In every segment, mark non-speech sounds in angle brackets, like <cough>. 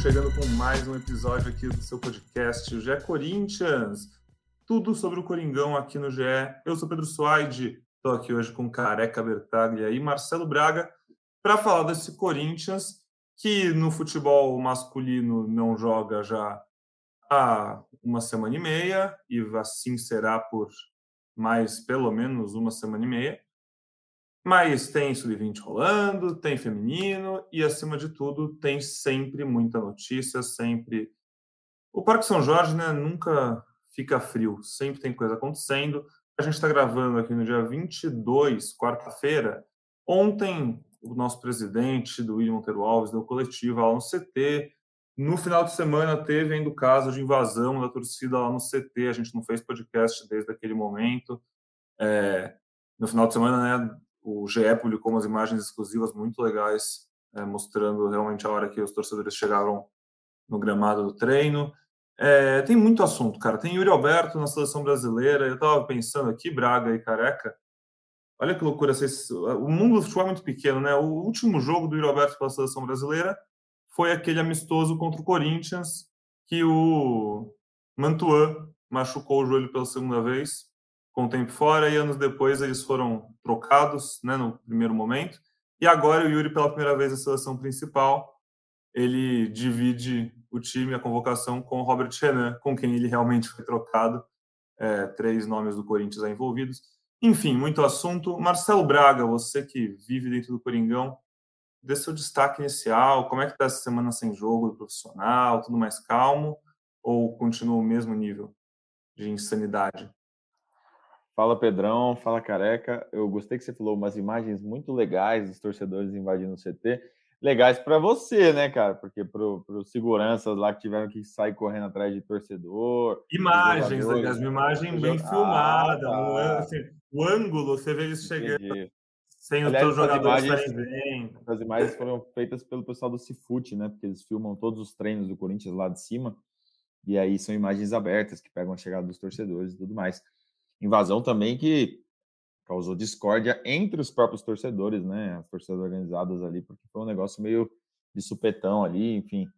Chegando com mais um episódio aqui do seu podcast, o GE Corinthians. Tudo sobre o Coringão aqui no GE. Eu sou Pedro Suaide, estou aqui hoje com Careca Bertaglia e Marcelo Braga para falar desse Corinthians que no futebol masculino não joga já há uma semana e meia e assim será por mais pelo menos uma semana e meia. Mas tem sub-20 rolando, tem feminino e, acima de tudo, tem sempre muita notícia, sempre. O Parque São Jorge né, nunca fica frio, sempre tem coisa acontecendo. A gente está gravando aqui no dia 22, quarta-feira. Ontem, o nosso presidente, do William Monteiro Alves, deu coletiva lá no CT. No final de semana, teve ainda o caso de invasão da torcida lá no CT. A gente não fez podcast desde aquele momento. É, no final de semana, né, o GE publicou umas imagens exclusivas muito legais, é, mostrando realmente a hora que os torcedores chegaram no gramado do treino. É, tem muito assunto, cara. Tem Yuri Alberto na seleção brasileira. Eu estava pensando aqui, Braga e Careca. Olha que loucura. Vocês... O mundo do futebol é muito pequeno, né? O último jogo do Yuri Alberto pela seleção brasileira foi aquele amistoso contra o Corinthians, que o Mantuan machucou o joelho pela segunda vez com o tempo fora e anos depois eles foram trocados, né, no primeiro momento. E agora o Yuri pela primeira vez na seleção principal, ele divide o time, a convocação com o Robert Renan, com quem ele realmente foi trocado. É, três nomes do Corinthians envolvidos. Enfim, muito assunto. Marcelo Braga, você que vive dentro do Coringão, dê seu destaque inicial. Como é que está essa semana sem jogo do profissional? Tudo mais calmo? Ou continua o mesmo nível de insanidade? Fala Pedrão, fala Careca. Eu gostei que você falou umas imagens muito legais dos torcedores invadindo o CT. Legais para você, né, cara? Porque para os seguranças lá que tiveram que sair correndo atrás de torcedor. Imagens, legais, uma imagem bem ah, filmada. Tá. assim, o ângulo, você vê eles chegando. Entendi. Sem Aliás, os jogadores imagens, bem. As imagens foram feitas pelo pessoal do Cifute, né? Porque eles filmam todos os treinos do Corinthians lá de cima. E aí são imagens abertas que pegam a chegada dos torcedores e tudo mais invasão também que causou discórdia entre os próprios torcedores, né? As torcidas organizadas ali, porque foi um negócio meio de supetão ali, enfim.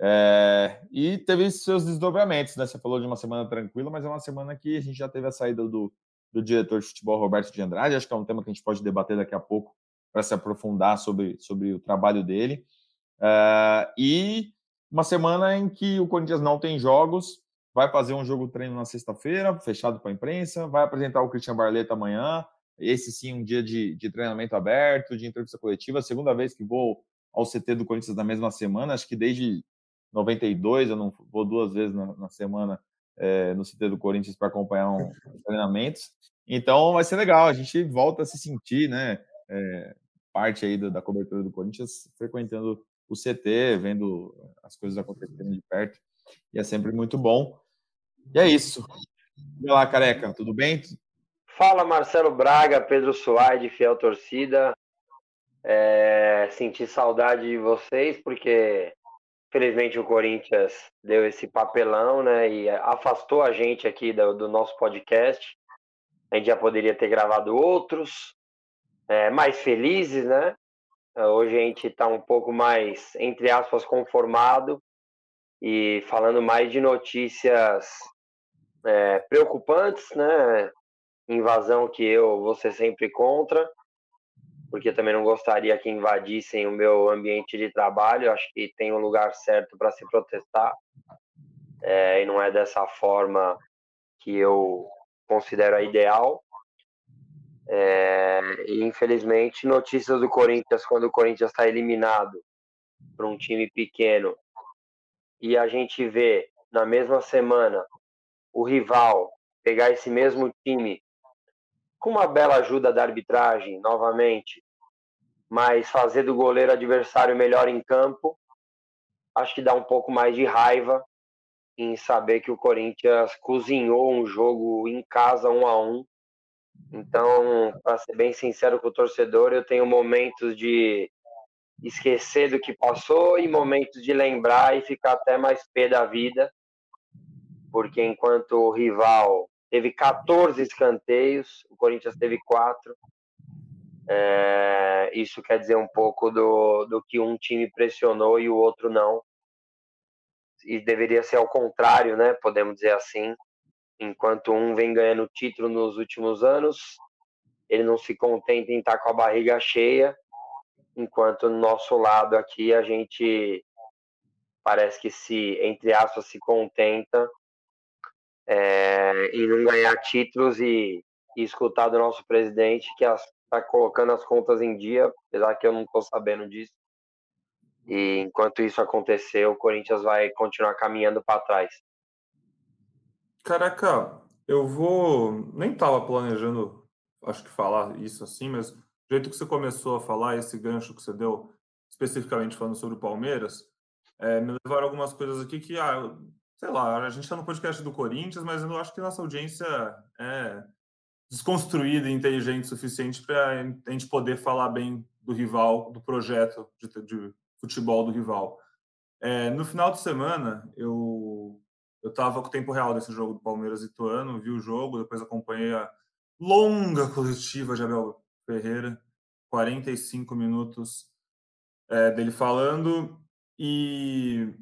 É, e teve seus desdobramentos, né? Você falou de uma semana tranquila, mas é uma semana que a gente já teve a saída do, do diretor de futebol Roberto de Andrade. Acho que é um tema que a gente pode debater daqui a pouco para se aprofundar sobre, sobre o trabalho dele. É, e uma semana em que o Corinthians não tem jogos, vai fazer um jogo treino na sexta-feira, fechado para a imprensa, vai apresentar o Christian Barleta amanhã, esse sim um dia de, de treinamento aberto, de entrevista coletiva, segunda vez que vou ao CT do Corinthians na mesma semana, acho que desde 92 eu não vou duas vezes na, na semana é, no CT do Corinthians para acompanhar um, <laughs> treinamentos, então vai ser legal, a gente volta a se sentir, né, é, parte aí da, da cobertura do Corinthians, frequentando o CT, vendo as coisas acontecendo de perto, e é sempre muito bom. E é isso. E lá, careca, tudo bem? Fala, Marcelo Braga, Pedro Soares, fiel torcida. É, senti saudade de vocês, porque felizmente o Corinthians deu esse papelão, né? E afastou a gente aqui do, do nosso podcast. A gente já poderia ter gravado outros, é, mais felizes, né? Hoje a gente está um pouco mais, entre aspas, conformado e falando mais de notícias é, preocupantes, né? Invasão que eu vou ser sempre contra, porque também não gostaria que invadissem o meu ambiente de trabalho. Acho que tem um lugar certo para se protestar é, e não é dessa forma que eu considero a ideal. É, e infelizmente, notícias do Corinthians quando o Corinthians está eliminado para um time pequeno e a gente vê na mesma semana o rival pegar esse mesmo time com uma bela ajuda da arbitragem, novamente, mas fazer do goleiro adversário melhor em campo, acho que dá um pouco mais de raiva em saber que o Corinthians cozinhou um jogo em casa um a um. Então, para ser bem sincero com o torcedor, eu tenho momentos de esquecer do que passou e momentos de lembrar e ficar até mais pé da vida porque enquanto o rival teve 14 escanteios, o Corinthians teve quatro. É, isso quer dizer um pouco do, do que um time pressionou e o outro não. E deveria ser ao contrário, né? Podemos dizer assim. Enquanto um vem ganhando título nos últimos anos, ele não se contenta em estar com a barriga cheia, enquanto no nosso lado aqui a gente parece que se, entre aspas, se contenta é, em não ganhar títulos e, e escutar do nosso presidente que está colocando as contas em dia, apesar que eu não estou sabendo disso. E enquanto isso acontecer, o Corinthians vai continuar caminhando para trás. Caraca, eu vou. Nem estava planejando, acho que falar isso assim, mas do jeito que você começou a falar, esse gancho que você deu, especificamente falando sobre o Palmeiras, é, me levaram algumas coisas aqui que, ah, sei lá, a gente está no podcast do Corinthians, mas eu acho que nossa audiência é desconstruída e inteligente o suficiente para a gente poder falar bem do rival, do projeto de, de futebol do rival. É, no final de semana, eu eu estava com o tempo real desse jogo do Palmeiras e Ituano, vi o jogo, depois acompanhei a longa coletiva de Abel Ferreira, 45 minutos é, dele falando, e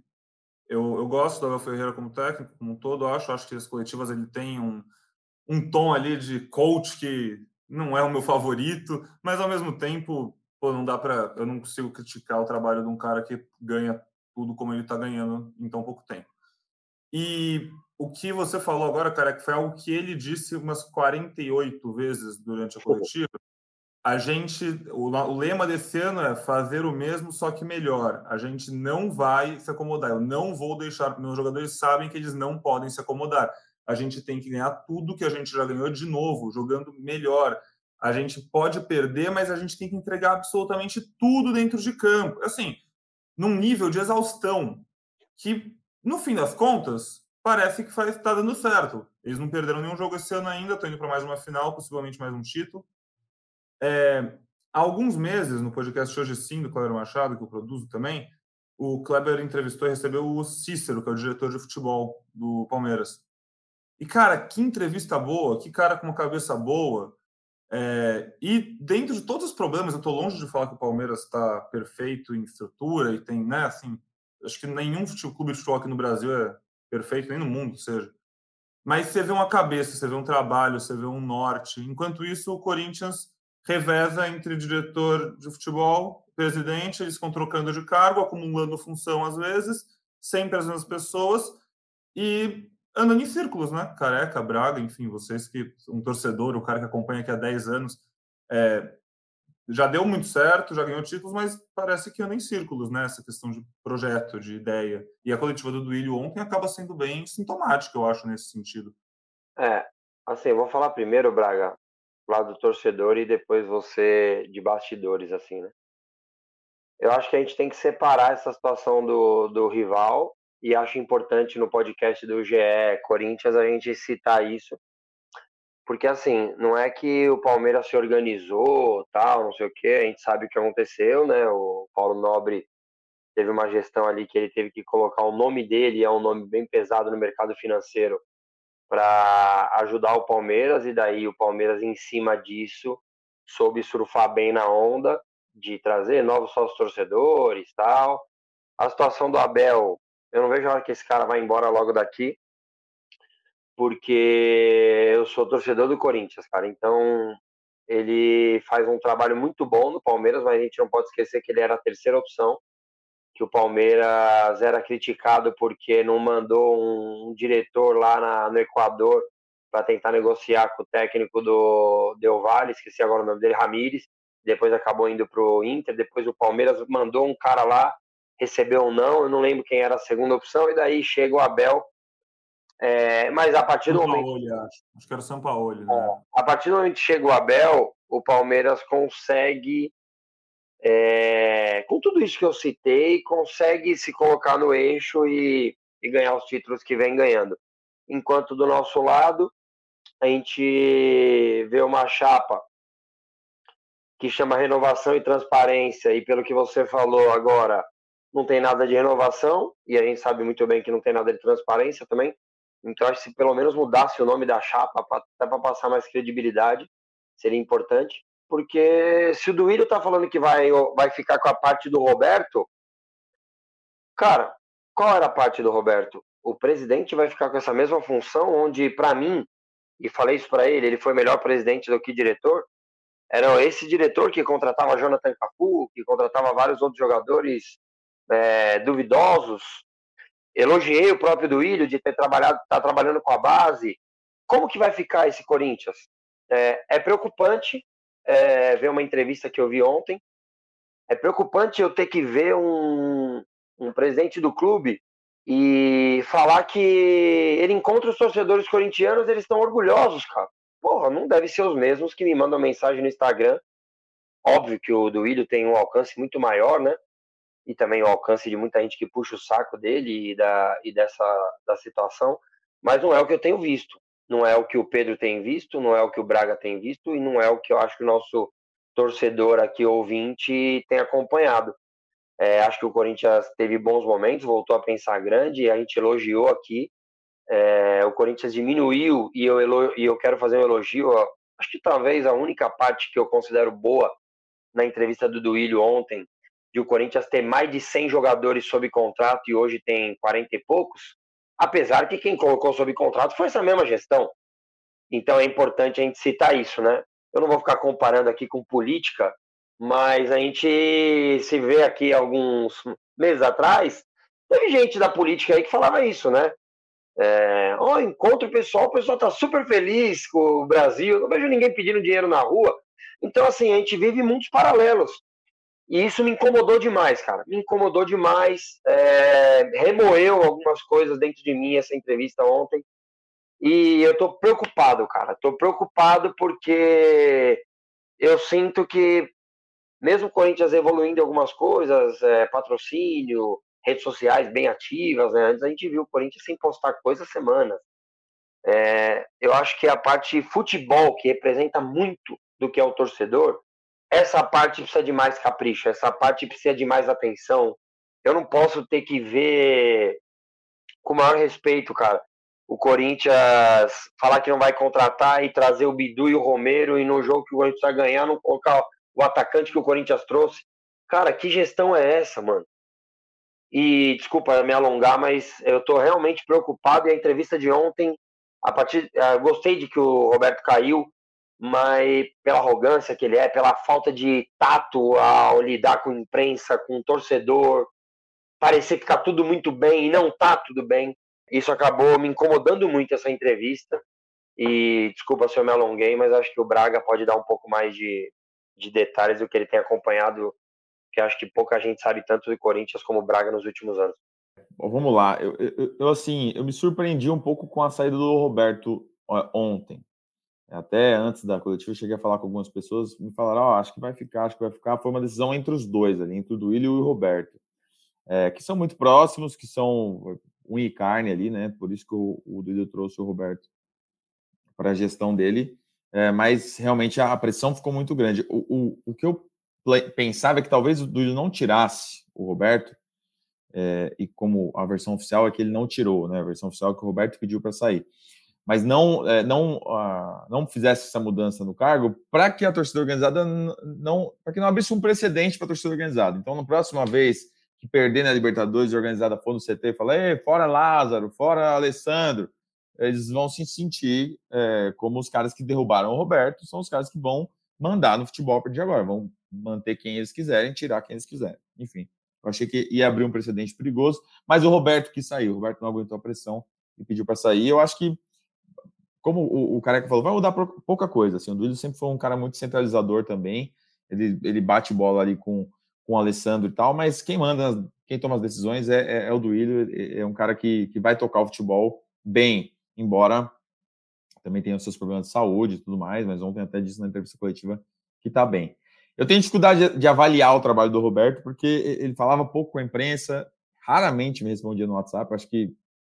eu, eu gosto do Abel Ferreira como técnico, como um todo, acho, acho que as coletivas ele tem um, um tom ali de coach que não é o meu favorito, mas ao mesmo tempo, pô, não dá para, eu não consigo criticar o trabalho de um cara que ganha tudo como ele está ganhando em tão pouco tempo. E o que você falou agora, cara, é que foi algo que ele disse umas 48 vezes durante a coletiva, a gente, o, o, lema desse ano é fazer o mesmo, só que melhor. A gente não vai se acomodar. Eu não vou deixar. Meus jogadores sabem que eles não podem se acomodar. A gente tem que ganhar tudo que a gente já ganhou de novo, jogando melhor. A gente pode perder, mas a gente tem que entregar absolutamente tudo dentro de campo. Assim, num nível de exaustão que, no fim das contas, parece que está dando certo. Eles não perderam nenhum jogo esse ano ainda, estão indo para mais uma final, possivelmente mais um título. É, há alguns meses, no podcast Hoje Sim, do Cleber Machado, que eu produzo também, o Kleber entrevistou e recebeu o Cícero, que é o diretor de futebol do Palmeiras. E, cara, que entrevista boa, que cara com uma cabeça boa. É, e dentro de todos os problemas, eu estou longe de falar que o Palmeiras está perfeito em estrutura e tem, né, assim, acho que nenhum clube de futebol aqui no Brasil é perfeito, nem no mundo seja. Mas você vê uma cabeça, você vê um trabalho, você vê um norte. Enquanto isso, o Corinthians reveza entre diretor de futebol, presidente, eles ficam trocando de cargo, acumulando função às vezes, sempre as mesmas pessoas, e andando em círculos, né? Careca, Braga, enfim, vocês que um torcedor, o cara que acompanha aqui há 10 anos, é, já deu muito certo, já ganhou títulos, mas parece que anda em círculos, né? Essa questão de projeto, de ideia. E a coletiva do Duílio ontem acaba sendo bem sintomática, eu acho, nesse sentido. É, assim, eu vou falar primeiro, Braga, lado do torcedor e depois você de bastidores, assim, né? Eu acho que a gente tem que separar essa situação do, do rival e acho importante no podcast do GE Corinthians a gente citar isso, porque assim, não é que o Palmeiras se organizou, tal, não sei o que, a gente sabe o que aconteceu, né? O Paulo Nobre teve uma gestão ali que ele teve que colocar o nome dele, é um nome bem pesado no mercado financeiro, para ajudar o Palmeiras e daí o Palmeiras em cima disso soube surfar bem na onda de trazer novos sócios torcedores tal. A situação do Abel, eu não vejo a hora que esse cara vai embora logo daqui, porque eu sou torcedor do Corinthians, cara. Então ele faz um trabalho muito bom no Palmeiras, mas a gente não pode esquecer que ele era a terceira opção que o Palmeiras era criticado porque não mandou um, diretor lá na, no Equador para tentar negociar com o técnico do Del Valle, esqueci agora o nome dele, Ramires, depois acabou indo para o Inter, depois o Palmeiras mandou um cara lá, recebeu um não, eu não lembro quem era a segunda opção, e daí chega o Abel, é, mas a partir do momento... Paulo, acho que era o São Paulo, né? É, a partir do momento que chega o Abel, o Palmeiras consegue é, com tudo isso que eu citei, consegue se colocar no eixo e, e, ganhar os títulos que vem ganhando. Enquanto do nosso lado, a gente vê uma chapa que chama renovação e transparência, e pelo que você falou agora, não tem nada de renovação, e a gente sabe muito bem que não tem nada de transparência também. Então, acho que se pelo menos mudasse o nome da chapa, até para passar mais credibilidade, seria importante porque se o Duílio tá falando que vai, vai ficar com a parte do Roberto, cara, qual era a parte do Roberto? O presidente vai ficar com essa mesma função, onde, para mim, e falei isso para ele, ele foi melhor presidente do que diretor. Era esse diretor que contratava Jonathan Cafu, que contratava vários outros jogadores é, duvidosos. Elogiei o próprio Duílio de ter trabalhado, estar tá trabalhando com a base. Como que vai ficar esse Corinthians? É, é preocupante é, ver uma entrevista que eu vi ontem. É preocupante eu ter que ver um, um presidente do clube e falar que ele encontra os torcedores corintianos, eles estão orgulhosos, cara. Porra, não deve ser os mesmos que me mandam mensagem no Instagram. Óbvio que o do Willian tem um alcance muito maior, né? E também o alcance de muita gente que puxa o saco dele e, da, e dessa da situação. Mas não é o que eu tenho visto. Não é o que o Pedro tem visto, não é o que o Braga tem visto e não é o que eu acho que o nosso torcedor aqui, ouvinte, tem acompanhado. É, acho que o Corinthians teve bons momentos, voltou a pensar grande, a gente elogiou aqui. É, o Corinthians diminuiu e eu, e eu quero fazer um elogio. Ó, acho que talvez a única parte que eu considero boa na entrevista do Duílio ontem, de o Corinthians ter mais de 100 jogadores sob contrato e hoje tem 40 e poucos, apesar que quem colocou sob contrato foi essa mesma gestão. Então é importante a gente citar isso, né? Eu não vou ficar comparando aqui com política, mas a gente se vê aqui alguns meses atrás, teve gente da política aí que falava isso, né? É, oh, encontro pessoal, o pessoal tá super feliz com o Brasil, não vejo ninguém pedindo dinheiro na rua. Então, assim, a gente vive muitos paralelos. E isso me incomodou demais, cara. Me incomodou demais. É, remoeu algumas coisas dentro de mim essa entrevista ontem. E eu tô preocupado, cara. Tô preocupado porque eu sinto que mesmo o Corinthians evoluindo algumas coisas, é, patrocínio, redes sociais bem ativas, né? Antes a gente viu o Corinthians sem postar coisa semanas. É, eu acho que a parte futebol, que representa muito do que é o torcedor, essa parte precisa de mais capricho, essa parte precisa de mais atenção. Eu não posso ter que ver, com o maior respeito, cara, o Corinthians falar que não vai contratar e trazer o Bidu e o Romero e no jogo que o Corinthians vai ganhar, não colocar o atacante que o Corinthians trouxe. Cara, que gestão é essa, mano? E desculpa me alongar, mas eu tô realmente preocupado. E a entrevista de ontem, a partir, uh, gostei de que o Roberto caiu, mas pela arrogância que ele é, pela falta de tato ao lidar com imprensa, com torcedor, parecer que tá tudo muito bem e não tá tudo bem. Isso acabou me incomodando muito essa entrevista. E desculpa se eu me alonguei, mas acho que o Braga pode dar um pouco mais de, de detalhes do que ele tem acompanhado, que acho que pouca gente sabe tanto do Corinthians como o Braga nos últimos anos. Bom, vamos lá, eu, eu, eu, assim, eu me surpreendi um pouco com a saída do Roberto ontem. Até antes da coletiva, cheguei a falar com algumas pessoas, me falaram, oh, acho que vai ficar, acho que vai ficar. Foi uma decisão entre os dois ali, entre o Duílio e o Roberto, é, que são muito próximos, que são um e carne ali, né? Por isso que o, o Duílio trouxe o Roberto para a gestão dele é, mas realmente a pressão ficou muito grande. O, o, o que eu pensava é que talvez o Duílio não tirasse o Roberto, é, e como a versão oficial é que ele não tirou, né? A versão oficial é que o Roberto pediu para sair. Mas não, é, não, uh, não fizesse essa mudança no cargo para que a torcida organizada não. para que não abrisse um precedente para a torcida organizada. Então, na próxima vez que perder na Libertadores, a organizada for no CT e falar, fora Lázaro, fora Alessandro, eles vão se sentir é, como os caras que derrubaram o Roberto, são os caras que vão mandar no futebol a partir de agora, vão manter quem eles quiserem, tirar quem eles quiserem. Enfim, eu achei que ia abrir um precedente perigoso, mas o Roberto que saiu, o Roberto não aguentou a pressão e pediu para sair. Eu acho que, como o, o Careca falou, vai mudar pouca coisa. Assim, o Duílio sempre foi um cara muito centralizador também, ele, ele bate bola ali com, com o Alessandro e tal, mas quem manda, quem toma as decisões é, é, é o Duílio, é, um cara que, que vai tocar o futebol bem embora também tenha os seus problemas de saúde e tudo mais, mas ontem até disse na entrevista coletiva que está bem. Eu tenho dificuldade de avaliar o trabalho do Roberto, porque ele falava pouco com a imprensa, raramente me respondia no WhatsApp, acho que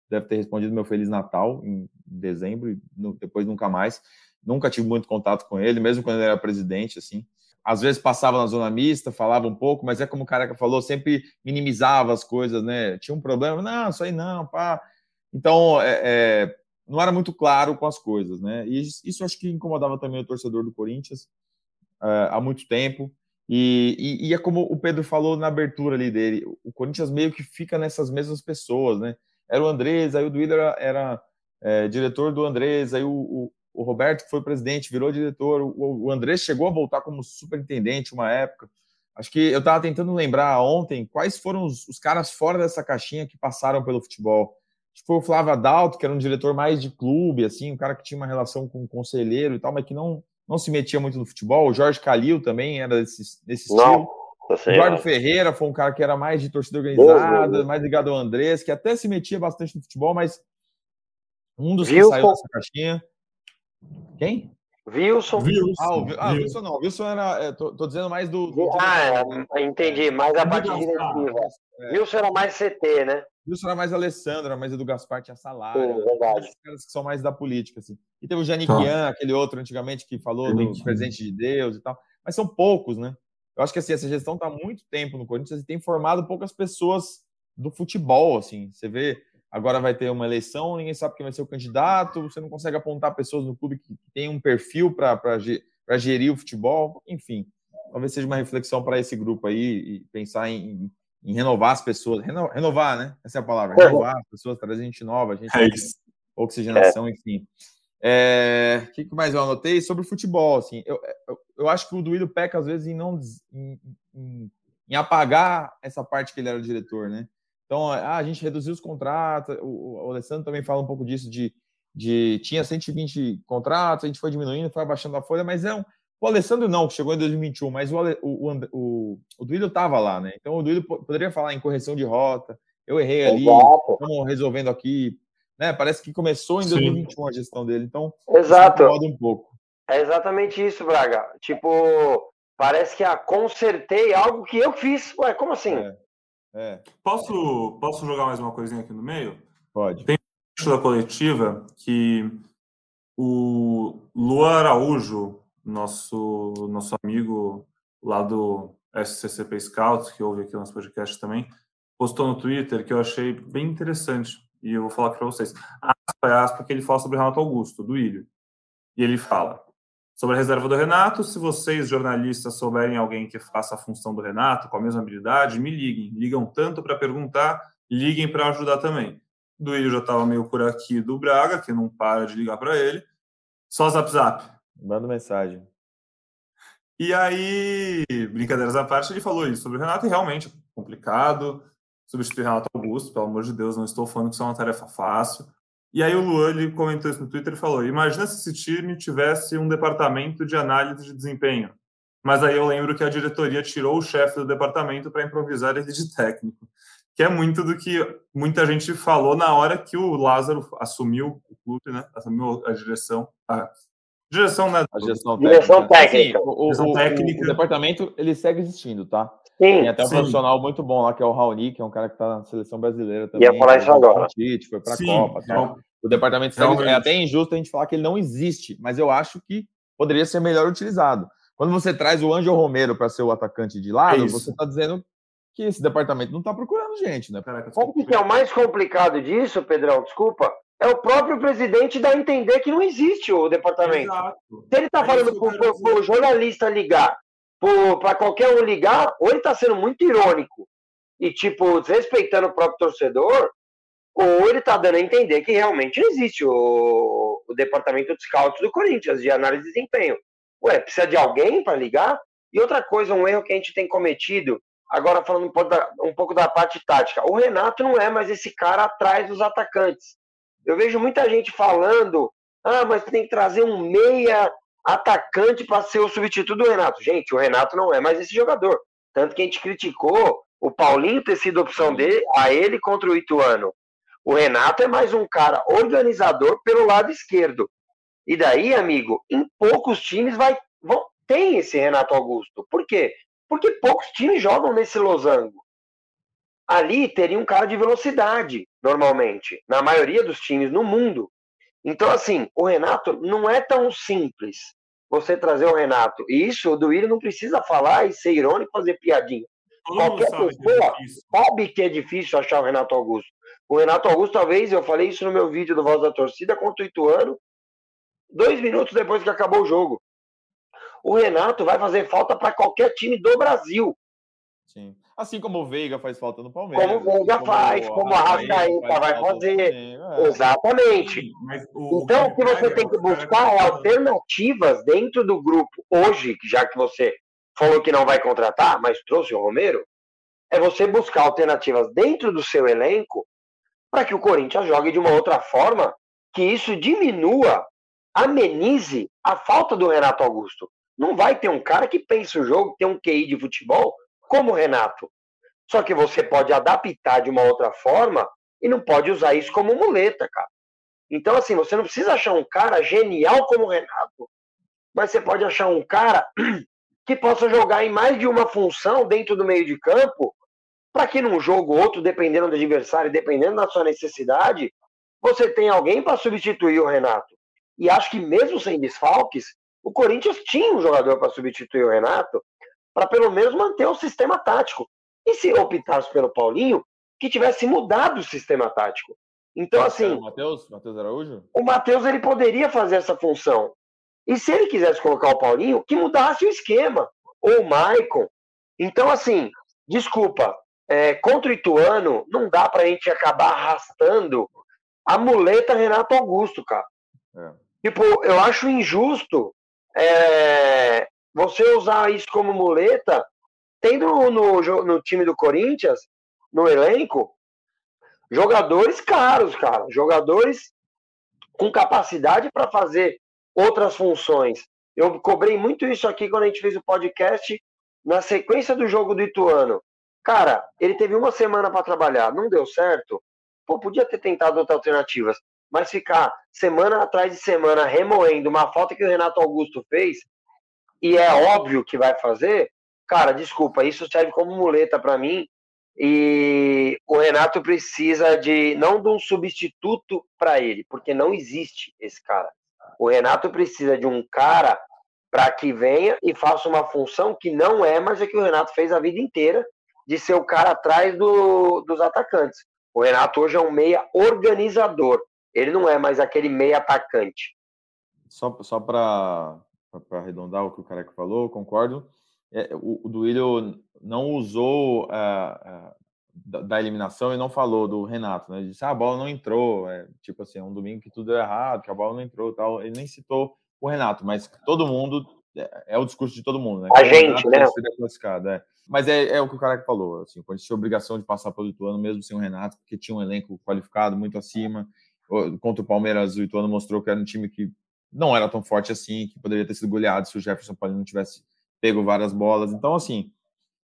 deve ter respondido meu Feliz Natal em dezembro, e depois nunca mais. Nunca tive muito contato com ele, mesmo quando ele era presidente, assim. Às vezes passava na zona mista, falava um pouco, mas é como o que falou, sempre minimizava as coisas, né? Tinha um problema, não, isso aí não, pá. Então, é, é não era muito claro com as coisas, né? E isso acho que incomodava também o torcedor do Corinthians. uh, há muito tempo. E, e, e, é como o Pedro falou na abertura ali dele, o Corinthians meio que fica nessas mesmas pessoas, né? Era o Andrés, aí o Duílio era, era é, diretor do Andrés, aí o, o, o, Roberto, que foi presidente, virou diretor, o, o Andrés chegou a voltar como superintendente uma época. Acho que eu estava tentando lembrar ontem quais foram os, os, caras fora dessa caixinha que passaram pelo futebol. Acho que foi o Flávio Adalto, que era um diretor mais de clube, assim, um cara que tinha uma relação com o conselheiro e tal, mas que não, não se metia muito no futebol. O Jorge Calil também era desse, desse não, estilo. Eduardo Ferreira foi um cara que era mais de torcida organizada, mais ligado ao Andrés, que até se metia bastante no futebol, mas um dos Viu, que saiu dessa caixinha. Quem? Wilson. Wilson. Ah, o, ah, Wilson não. Wilson era. É, tô, tô, dizendo mais do. do ah, é, entendi. Mais a parte diretiva. É. Wilson era mais CT, né? Wilson era mais Alessandro, era mais do Gaspar, tinha salário. Sim, verdade. Os caras que são mais da política, assim. E teve o Janiquian, tá. aquele outro antigamente que falou do presente de Deus e tal. Mas são poucos, né? Eu acho que assim, essa gestão está muito tempo no Corinthians e tem formado poucas pessoas do futebol, assim. Você vê agora vai ter uma eleição, ninguém sabe quem vai ser o candidato, você não consegue apontar pessoas no clube que, tem um perfil para gerir o futebol, enfim. Talvez seja uma reflexão para esse grupo aí e pensar em, em renovar as pessoas, reno, renovar, né? Essa é a palavra, renovar as pessoas, trazer gente nova, gente é oxigenação, é. enfim. É, o que mais eu anotei sobre o futebol? Assim, eu, eu, eu acho que o Duílio peca às vezes em não em, em, em, apagar essa parte que ele era o diretor, né? Então, ah, a gente reduziu os contratos, o, o Alessandro também fala um pouco disso, de, de tinha 120 contratos, a gente foi diminuindo, foi abaixando a folha, mas é um, o Alessandro não, chegou em 2021, mas o, o, o, o Duílio estava lá, né? Então o Duílio poderia falar em correção de rota, eu errei ali, estamos resolvendo aqui, né? Parece que começou em 2021 Sim. a gestão dele, então Exato. um pouco. É exatamente isso, Braga. Tipo, parece que ah, consertei algo que eu fiz. Ué, como assim? É. É. Posso, posso jogar mais uma coisinha aqui no meio? Pode. Tem um da coletiva que o Luan Araújo, nosso, nosso amigo lá do SCCP Scouts, que ouve aqui o nosso podcast também, postou no Twitter que eu achei bem interessante. E eu vou falar para vocês. Aspa é aspa que ele fala sobre Renato Augusto, do Ilho. E ele fala: Sobre a reserva do Renato, se vocês, jornalistas, souberem alguém que faça a função do Renato com a mesma habilidade, me liguem. Ligam tanto para perguntar, liguem para ajudar também. Do Willian já estava meio por aqui do Braga, que não para de ligar para ele. Só zap zap. Manda mensagem. E aí, brincadeiras à parte, ele falou isso sobre o Renato e realmente é complicado substituir Renato Augusto, pelo amor de Deus, não estou falando que isso é uma tarefa fácil. E aí o Luan ele comentou isso no Twitter e falou: imagina se esse time tivesse um departamento de análise de desempenho. Mas aí eu lembro que a diretoria tirou o chefe do departamento para improvisar ele de técnico, que é muito do que muita gente falou na hora que o Lázaro assumiu o clube, né? Assumiu a direção, a direção, né? A gestão técnica. Direção técnica. o, o, técnica. o, departamento ele segue existindo, tá? Sim, Tem até um sim. profissional muito bom lá, que é o Raoni, que é um cara que está na seleção brasileira também. Ia falar isso agora. Foi para a Copa. Tal. O departamento é até injusto a gente falar que ele não existe, mas eu acho que poderia ser melhor utilizado. Quando você traz o Ângelo Romero para ser o atacante de lado, é você está dizendo que esse departamento não está procurando gente, né? Caraca, o que é o mais complicado disso, Pedrão? Desculpa. É o próprio presidente dar a entender que não existe o departamento. Exato. Se ele está é falando para o jornalista ligar, para qualquer um ligar, ou ele está sendo muito irônico e, tipo, desrespeitando o próprio torcedor, ou ele está dando a entender que realmente não existe o, o departamento de scouts do Corinthians, de análise de desempenho. Ué, precisa de alguém para ligar? E outra coisa, um erro que a gente tem cometido, agora falando um pouco, da, um pouco da parte tática, o Renato não é mais esse cara atrás dos atacantes. Eu vejo muita gente falando, ah, mas tem que trazer um meia atacante para ser o substituto do Renato. Gente, o Renato não é mais esse jogador. Tanto que a gente criticou o Paulinho ter sido opção dele, a ele contra o Ituano. O Renato é mais um cara organizador pelo lado esquerdo. E daí, amigo, em poucos times vai vão, tem esse Renato Augusto. Por quê? Porque poucos times jogam nesse losango. Ali teria um cara de velocidade, normalmente, na maioria dos times no mundo. Então, assim, o Renato não é tão simples você trazer o Renato. E isso o Duílio não precisa falar e ser irônico fazer piadinha. Qualquer sabe pessoa que é sabe que é difícil achar o Renato Augusto. O Renato Augusto, talvez, eu falei isso no meu vídeo do Voz da Torcida contra o Ituano, dois minutos depois que acabou o jogo. o Renato vai fazer falta para qualquer time do Brasil. Sim. Assim como o Veiga faz falta no Palmeiras. Como o Veiga como faz, como a Rascaeta vai fazer. É. Exatamente. O, então, o que você tem que buscar é alternativas dentro do grupo. Hoje, já que você falou que não vai contratar, mas trouxe o Romero, é você buscar alternativas dentro do seu elenco para que o Corinthians jogue de uma outra forma, que isso diminua, amenize a falta do Renato Augusto. Não vai ter um cara que pensa o jogo, tem um QI de futebol como Renato. Só que você pode adaptar de uma outra forma e não pode usar isso como muleta, cara. Então, assim, você não precisa achar um cara genial como Renato, mas você pode achar um cara <clears throat> que possa jogar em mais de uma função dentro do meio de campo, para que num jogo ou outro, dependendo do adversário, dependendo da sua necessidade, você tenha alguém para substituir o Renato. E acho que mesmo sem desfalques, o Corinthians tinha um jogador para substituir o Renato, para pelo menos manter o sistema tático. E se optasse pelo Paulinho, que tivesse mudado o sistema tático. Então, assim. O Matheus, Matheus Araújo? O Matheus ele poderia fazer essa função. E se ele quisesse colocar o Paulinho, que mudasse o esquema. Ou o Maicon. Então, assim, desculpa. É, contra o Ituano, não dá pra gente acabar arrastando a muleta Renato Augusto, cara. É. Tipo, eu acho injusto é, você usar isso como muleta, tendo no, no time do Corinthians, no elenco, jogadores caros, cara. Jogadores com capacidade para fazer outras funções. Eu cobrei muito isso aqui quando a gente fez o podcast na sequência do jogo do Ituano. Cara, ele teve uma semana para trabalhar, não deu certo. Pô, podia ter tentado outras alternativas, mas ficar semana atrás de semana remoendo uma falta que o Renato Augusto fez, e é óbvio que vai fazer, cara, desculpa, isso serve como muleta para mim. E o Renato precisa de não de um substituto para ele, porque não existe esse cara. O Renato precisa de um cara para que venha e faça uma função que não é mais a que o Renato fez a vida inteira, de ser o cara atrás do, dos atacantes. O Renato hoje é um meia organizador. Ele não é mais aquele meia atacante. Só, só para para arredondar o que o Careca falou, concordo. É, o, o Duílio não usou uh, uh, da, da, eliminação e não falou do Renato, né? Ele disse, ah, a bola não entrou, é, tipo assim, é um domingo que tudo é errado, que a bola não entrou tal. Ele nem citou o Renato, mas todo mundo, é, é o discurso de todo mundo, né? A gente, né? Classificado, é. Mas é, é o que o Careca falou, assim, quando tinha obrigação de passar pelo Ituano, mesmo sem o Renato, porque tinha um elenco qualificado muito acima. Contra o Palmeiras, o Ituano mostrou que era um time que não era tão forte assim, que poderia ter sido goleado se o Jefferson Paulinho não tivesse pego várias bolas. Então, assim,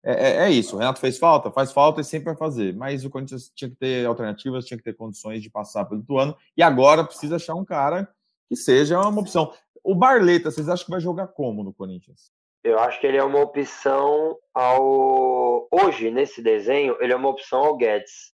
é, é, é, isso. O Renato fez falta? Faz falta e sempre vai fazer. Mas o Corinthians tinha que ter alternativas, tinha que ter condições de passar pelo Ituano. E agora precisa achar um cara que seja uma opção. O Barleta, vocês acham que vai jogar como no Corinthians? Eu acho que ele é uma opção ao. Hoje, nesse desenho, ele é uma opção ao Guedes.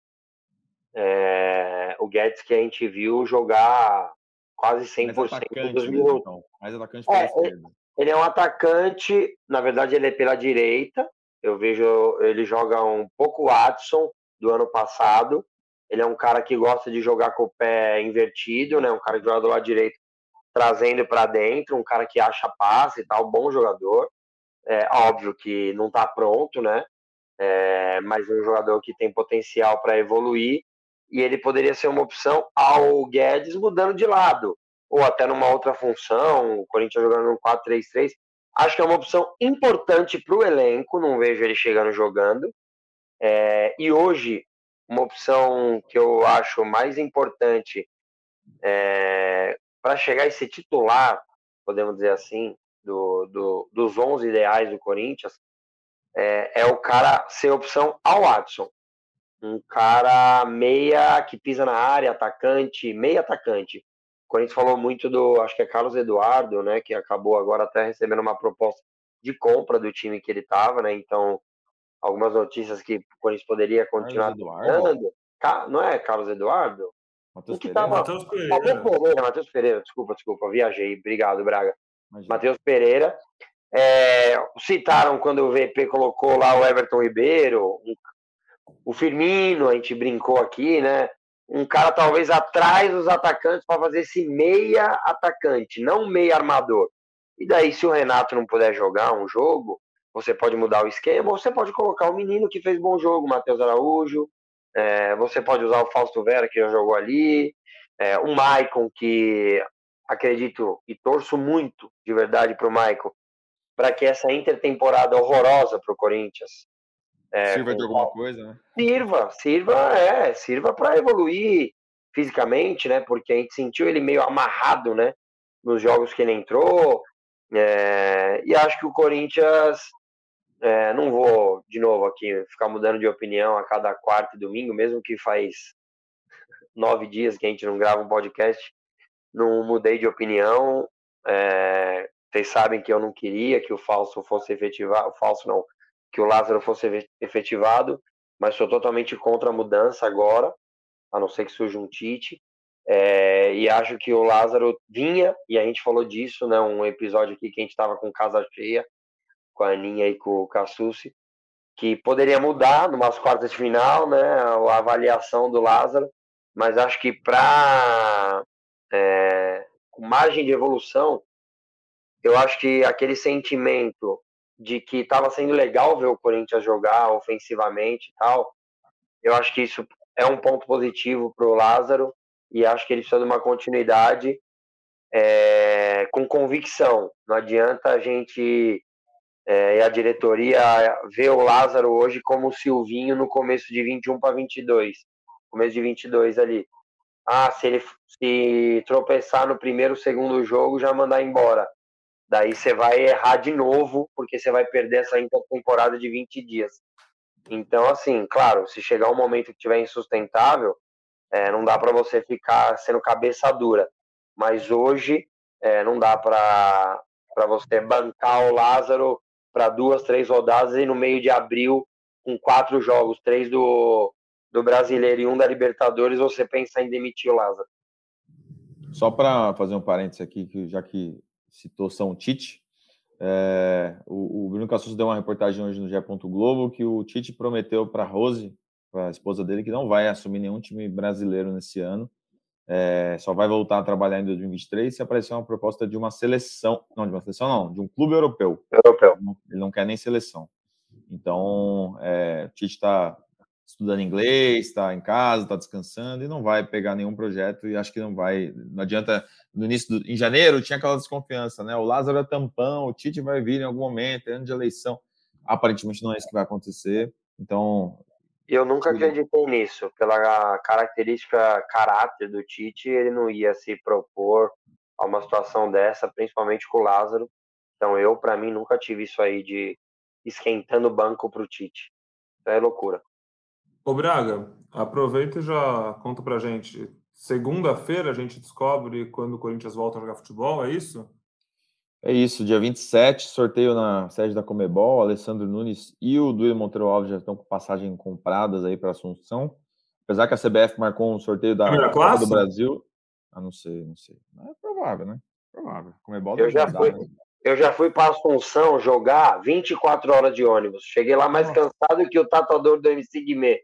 É... O Guedes que a gente viu jogar quase 100% mais atacante dos minutos. Então. Mais atacante pela é, esquerda. Ele é um atacante, na verdade ele é pela direita. Eu vejo ele joga um pouco o Watson do ano passado. Ele é um cara que gosta de jogar com o pé invertido, né? Um cara que joga do lado direito trazendo para dentro, um cara que acha passe e tal, bom jogador. É óbvio que não está pronto, né? É, mas um jogador que tem potencial para evoluir e ele poderia ser uma opção ao Guedes mudando de lado, ou até numa outra função, o Corinthians jogando no 4-3-3. Acho que é uma opção importante para o elenco, não vejo ele chegando jogando. É, e hoje, uma opção que eu acho mais importante é, para chegar a ser titular, podemos dizer assim, do, do, dos 11 ideais do Corinthians, é, é o cara ser opção ao Watson um cara meia que pisa na área, atacante, meia atacante. O Corinthians falou muito do, acho que é Carlos Eduardo, né, que acabou agora até recebendo uma proposta de compra do time que ele estava, né? Então, algumas notícias que o Corinthians poderia continuar dando. Não é Carlos Eduardo? Matheus Pereira. Tava... Matheus Pereira. Matheus Pereira, Matheus Pereira, desculpa, desculpa, viajei. Obrigado, Braga. Matheus Pereira. É, citaram quando o VP colocou lá o Everton Ribeiro, um o Firmino, a gente brincou aqui, né? Um cara talvez atrás dos atacantes para fazer esse meia atacante, não meia armador. E daí, se o Renato não puder jogar um jogo, você pode mudar o esquema, ou você pode colocar o menino que fez bom jogo, Matheus Araújo, é, você pode usar o Fausto Vera, que já jogou ali, é, o Maicon, que acredito e torço muito, de verdade, para o Maicon, para que essa intertemporada horrorosa para o Corinthians. É, sirva de alguma coisa, né? Sirva, sirva, é, sirva para evoluir fisicamente, né? Porque a gente sentiu ele meio amarrado, né? Nos jogos que ele entrou. É, e acho que o Corinthians, é, não vou de novo aqui ficar mudando de opinião a cada quarto e domingo, mesmo que faz nove dias que a gente não grava um podcast, não mudei de opinião. É, vocês sabem que eu não queria que o falso fosse efetivado, o falso não, que o Lázaro fosse efetivado, mas sou totalmente contra a mudança agora a não ser que surja um Tite. É, e acho que o Lázaro vinha, e a gente falou disso, né? Um episódio aqui que a gente estava com casa cheia, com a Aninha e com o Cassucci, que poderia mudar numas quartas de final, né? A avaliação do Lázaro, mas acho que para é, margem de evolução, eu acho que aquele sentimento de que estava sendo legal ver o Corinthians jogar ofensivamente e tal, eu acho que isso é um ponto positivo para o Lázaro e acho que ele precisa de uma continuidade é, com convicção. Não adianta a gente é, e a diretoria ver o Lázaro hoje como o Silvinho no começo de 21 para 22, começo de 22 ali. Ah, se ele se tropeçar no primeiro, segundo jogo, já mandar embora. Daí você vai errar de novo, porque você vai perder essa temporada de 20 dias. Então, assim, claro, se chegar um momento que tiver insustentável, é, não dá para você ficar sendo cabeça dura. Mas hoje é, não dá para você bancar o Lázaro para duas, três rodadas e no meio de abril, com quatro jogos, três do, do Brasileiro e um da Libertadores, você pensa em demitir o Lázaro. Só para fazer um parênteses aqui, que já que citou São Tite, é, o, o, Bruno Cassus deu uma reportagem hoje no Gé. Globo que o Tite prometeu para Rose, para a esposa dele, que não vai assumir nenhum time brasileiro nesse ano. É, só vai voltar a trabalhar em 2023 se aparecer uma proposta de uma seleção, não de uma seleção, não, de um clube europeu. Europeu. Ele não quer nem seleção. Então, é, o Tite está estudando inglês, está em casa, está descansando e não vai pegar nenhum projeto e acho que não vai. Não adianta. No início do, em janeiro tinha aquela desconfiança, né? O Lázaro é tampão, o Tite vai vir em algum momento, é ano de eleição. Aparentemente não é isso que vai acontecer. Então. Eu nunca acreditei nisso. Pela característica caráter do Tite, ele não ia se propor a uma situação dessa, principalmente com o Lázaro. Então eu, para mim, nunca tive isso aí de esquentando o banco para o Tite. é loucura. Ô Braga, aproveita e já conta pra gente. Segunda-feira a gente descobre quando o Corinthians volta a jogar futebol, é isso? É isso, dia 27, sorteio na sede da Comebol. Alessandro Nunes e o Duílio Monteiro Alves já estão com passagem compradas aí para Assunção. Apesar que a CBF marcou um sorteio da Copa do Brasil. Ah, não sei, não sei. É provável, né? Provável. Comebol eu já, fui, né? eu já fui para Assunção jogar 24 horas de ônibus. Cheguei lá mais Nossa. cansado que o tatuador do MC Guimê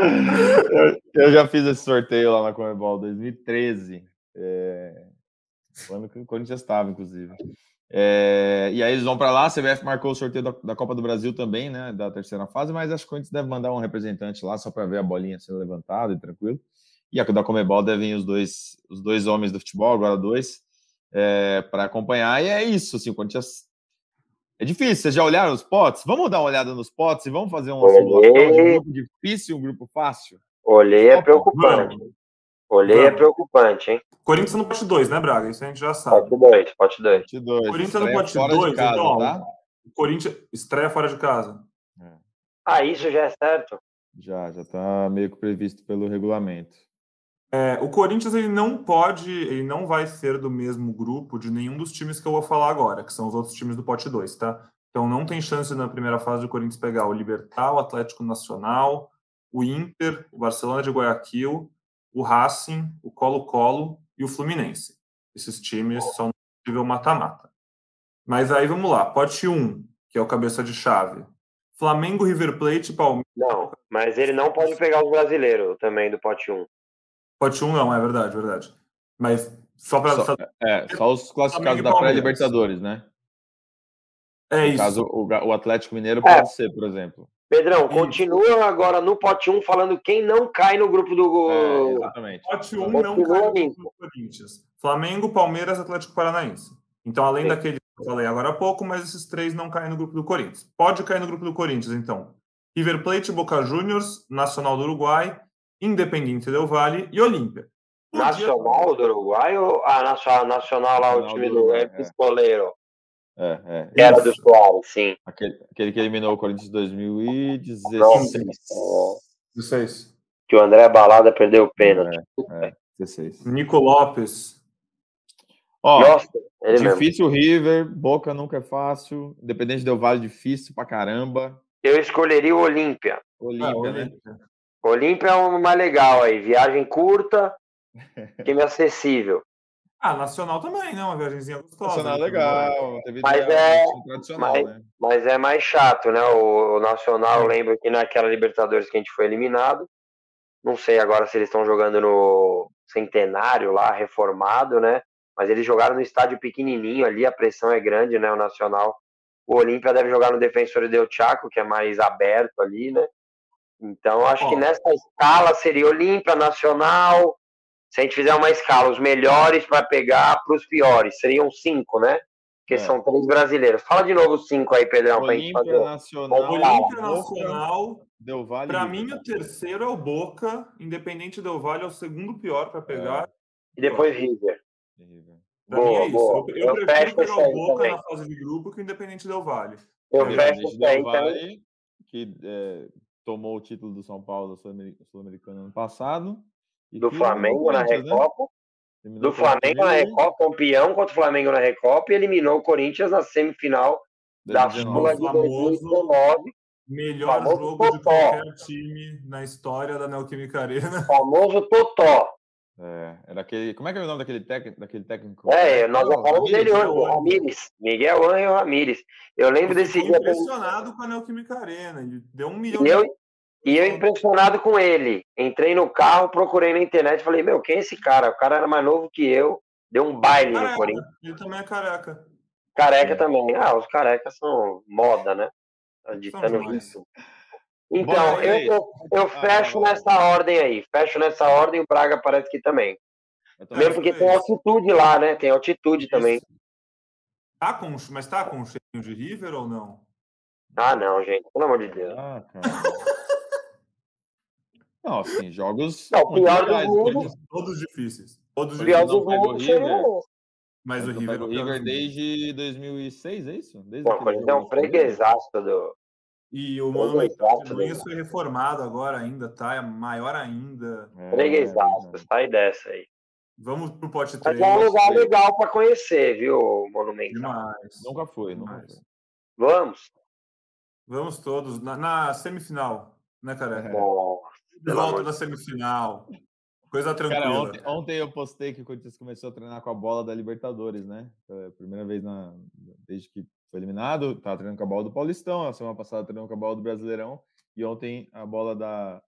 eu, eu, já fiz esse sorteio lá na Comebol 2013. É, quando o Corinthians estava, inclusive. É, e aí eles vão para lá, a CBF marcou o sorteio da, da, Copa do Brasil também, né? Da terceira fase, mas acho que o Corinthians deve mandar um representante lá só para ver a bolinha sendo levantada e tranquilo. E a da Comebol devem os dois, os dois homens do futebol, agora dois, é, para acompanhar. E é isso, assim, o Corinthians é difícil, vocês já olharam os potes? Vamos dar uma olhada nos potes e vamos fazer uma Olhei... de um grupo difícil e um grupo fácil? Olhei é preocupante. Olhei é preocupante, hein? Corinthians no pote 2, né, Braga? Isso a gente já sabe. Pote 2, pote 2. Corinthians no pote 2, então. Tá? Corinthians estreia fora de casa. É. Ah, isso já é certo? Já, já tá meio que previsto pelo regulamento. É, o Corinthians ele não pode, ele não vai ser do mesmo grupo de nenhum dos times que eu vou falar agora, que são os outros times do pote 2, tá? Então não tem chance na primeira fase do Corinthians pegar o Libertar, o Atlético Nacional, o Inter, o Barcelona de Guayaquil, o Racing, o Colo-Colo e o Fluminense. Esses times são no nível mata-mata. Mas aí vamos lá, pote 1, um, que é o cabeça de chave. Flamengo, River Plate Palmeiras. Não, mas ele não pode pegar os brasileiros também do pote 1. Um. Pote 1 não, é verdade, verdade. Mas Só para. Só, é, só os classificados da pré-Libertadores, né? É no isso. caso, o, o Atlético Mineiro pode é. ser, por exemplo. Pedrão, continua agora no pote 1 falando quem não cai no grupo do. É, exatamente. Pote 1 não cai no grupo do Corinthians. Flamengo, Palmeiras, Atlético Paranaense. Então, além Sim. daquele que eu falei agora há pouco, mas esses três não caem no grupo do Corinthians. Pode cair no grupo do Corinthians, então. River Plate, Boca Juniors, Nacional do Uruguai, Independiente Del Valle e Olímpia. Nacional do Uruguai ou a ah, Nacional, Nacional lá, o time do, do é. Pistoleiro? É, é. Que era do Soares, sim. Aquele, aquele que eliminou o Corinthians em 2016. 16. Que o André Balada perdeu o pênalti. É, é, 16. Nico Lopes. Ó, Nossa, difícil mesmo. River, Boca nunca é fácil. Independente do Vale, difícil pra caramba. Eu escolheria o Olímpia. Olímpia, né? Olímpia é o mais legal aí. Viagem curta, <laughs> time acessível. Ah, Nacional também, né? Uma viagemzinha gostosa. Nacional é legal. mas, é, mas, né? mas, é mais chato, né? O, o Nacional, é. lembro que naquela Libertadores que a gente foi eliminado. Não sei agora se eles estão jogando no Centenário lá, reformado, né? Mas eles jogaram no estádio pequenininho ali, a pressão é grande, né? O Nacional. O Olímpia deve jogar no Defensor Del Chaco, que é mais aberto ali, né? Então, acho oh. que nessa escala seria Olímpia, Nacional, se a gente fizer uma escala, os melhores para pegar para os piores, seriam cinco, né? Porque é. são três brasileiros. Fala de novo os cinco aí, Pedrão, para a gente fazer. Nacional, Olímpia Nacional. Del Valle. Para mim, o terceiro é o Boca. Independente Del Valle é o segundo pior para pegar. É. E depois River. Pra boa, mim é isso. Boa. Eu, eu, eu prefiro pegar o Boca também. na fase de grupo que o Independente Del Valle. Eu fecho isso aí também. Que é, tomou o título do São Paulo Sul-Americano ano passado. Do Flamengo na né? Recopa. Né? Do Flamengo na Recopa, campeão contra o Flamengo na Recopa e eliminou o Corinthians na semifinal da Sula de 2019. Melhor famoso jogo Totó. de qualquer time na história da Neoquímica Arena. Famoso Totó. É, era aquele. Como é que é o nome daquele, tec, daquele técnico? É, nós já falamos dele hoje, o Ramires. Miguel Angel Ramires. Eu lembro eu desse dia. impressionado com a Neoquímica Arena. Ele deu um milhão eu, de e eu impressionado com ele. Entrei no carro, procurei na internet, falei, meu, quem é esse cara? O cara era mais novo que eu, deu um baile careca. no Corinthians. Ele também é careca. Careca é. também. Ah, os carecas são moda, né? Ditando isso. Então, Bom, eu, eu, eu, fecho ah, nessa ordem aí. Fecho nessa ordem, o Braga parece que também. Mesmo porque tem altitude lá, né? Tem altitude isso. também. Tá com, mas tá com um cheirinho de River ou não? Ah, não, gente. Pelo amor de Deus. Ah, <laughs> Não, assim, jogos. Não, pior do mundo. Todos difíceis. Todos o pior do mundo seria Mas o River, o River desde 2006, é isso? Desde Pô, é um freguesaço do. E o Monumental isso foi reformado agora ainda, tá? É maior ainda. É, freguesaço, sai dessa aí. Vamos pro pote 3. Mas é um lugar legal para conhecer, viu, Monumental? Demais. Nunca foi, nunca foi. Vamos. Vamos todos. Na, na semifinal, né, cara? É. De volta da semifinal. Coisa tranquila. Cara, ontem, ontem, eu postei que o Corinthians começou a treinar com a bola da Libertadores, né? A primeira vez na, desde que foi eliminado. Tava treinando com a bola do Paulistão, a semana passada treinando com a bola do Brasileirão. E ontem a bola da.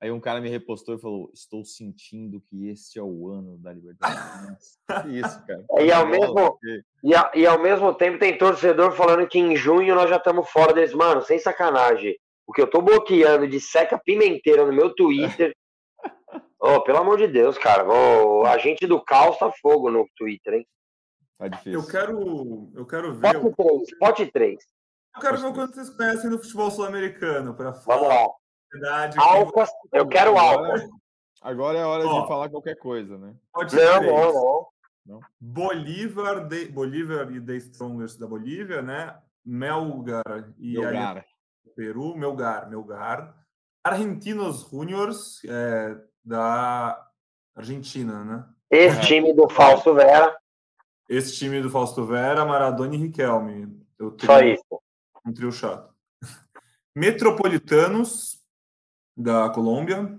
Aí um cara me repostou e falou: Estou sentindo que este é o ano da Libertadores. <laughs> isso, cara. E ao, mesmo, e, a, e ao mesmo tempo tem torcedor falando que em junho nós já estamos fora desse. Mano, sem sacanagem. O que eu tô bloqueando de seca pimenteira no meu Twitter. <laughs> oh, pelo amor de Deus, cara. Oh, a gente do caos tá fogo no Twitter, hein? Tá difícil. Eu quero, eu quero ver. Pote 3, pote 3. Eu quero ver o quanto vocês conhecem do futebol sul-americano. Vamos lá. Verdade, Alcas, eu quero Alcas. Agora é hora oh, de falar qualquer coisa, né? Pode ser. Não, não, não, não. Bolívar, de, Bolívar e The Strongest da Bolívia, né? Melgar e Melgar. Peru, Melgar, Melgar. Argentinos Juniors, é, da Argentina, né? Esse é. time do Fausto Vera. Esse time do Fausto Vera, Maradona e Riquelme. Eu Só isso. Um trio chato. Metropolitanos, da Colômbia.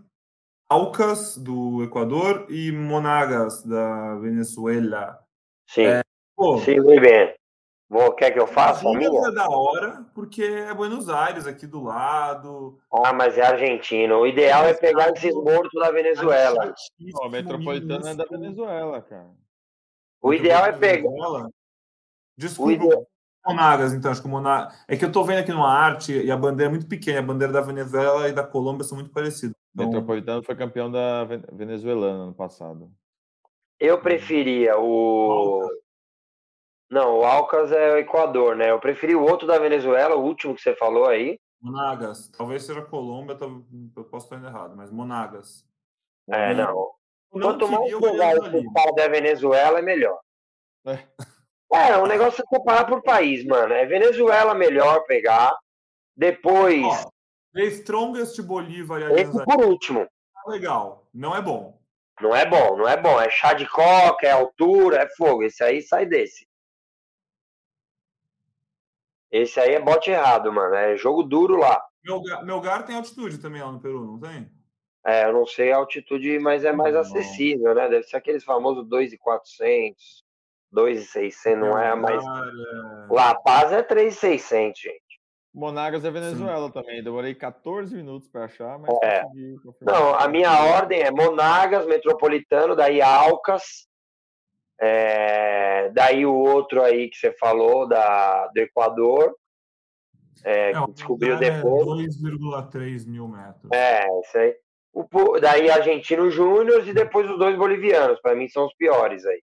Alcas, do Equador. E Monagas, da Venezuela. Sim. É, pô, Sim, muito bem. Vou, quer que eu faça a minha? é da hora, porque é Buenos Aires aqui do lado. Ah, mas é Argentina. O ideal é pegar esses mortos da Venezuela. O metropolitano é da Venezuela, cara. O ideal é pegar. Desculpa, ideal... Monagas, então, acho que o Monagas. É que eu tô vendo aqui numa arte e a bandeira é muito pequena, a bandeira da Venezuela e da Colômbia são muito parecidas. Então... Metropolitano foi campeão da venezuelana no passado. Eu preferia o. Não, o Alcas é o Equador, né? Eu preferi o outro da Venezuela, o último que você falou aí. Monagas. Talvez seja Colômbia, eu posso estar indo errado, mas Monagas. É, não. Quanto mais pegar esse cara da Venezuela, é melhor. É. é, o negócio é separar por país, mano. É Venezuela melhor pegar. Depois. Ó, The Strongest Bolívar e Esse por último. Legal. Não é bom. Não é bom, não é bom. É chá de coca, é altura, é fogo. Esse aí sai desse. Esse aí é bote errado, mano. É jogo duro lá. Melgar tem altitude também lá no Peru, não tem? É, eu não sei a altitude, mas é mais acessível, né? Deve ser aqueles famosos 2,400, 2,600, não é mais. La Paz é 3,600, gente. Monagas é Venezuela Sim. também. Demorei 14 minutos para achar, mas é. Não, a minha ordem é Monagas, Metropolitano, daí Alcas, é, daí o outro aí que você falou, da, do Equador, é, que descobriu depois. É 2,3 mil metros. É, isso aí. O, daí Argentino Júnior e depois os dois bolivianos. Para mim são os piores aí.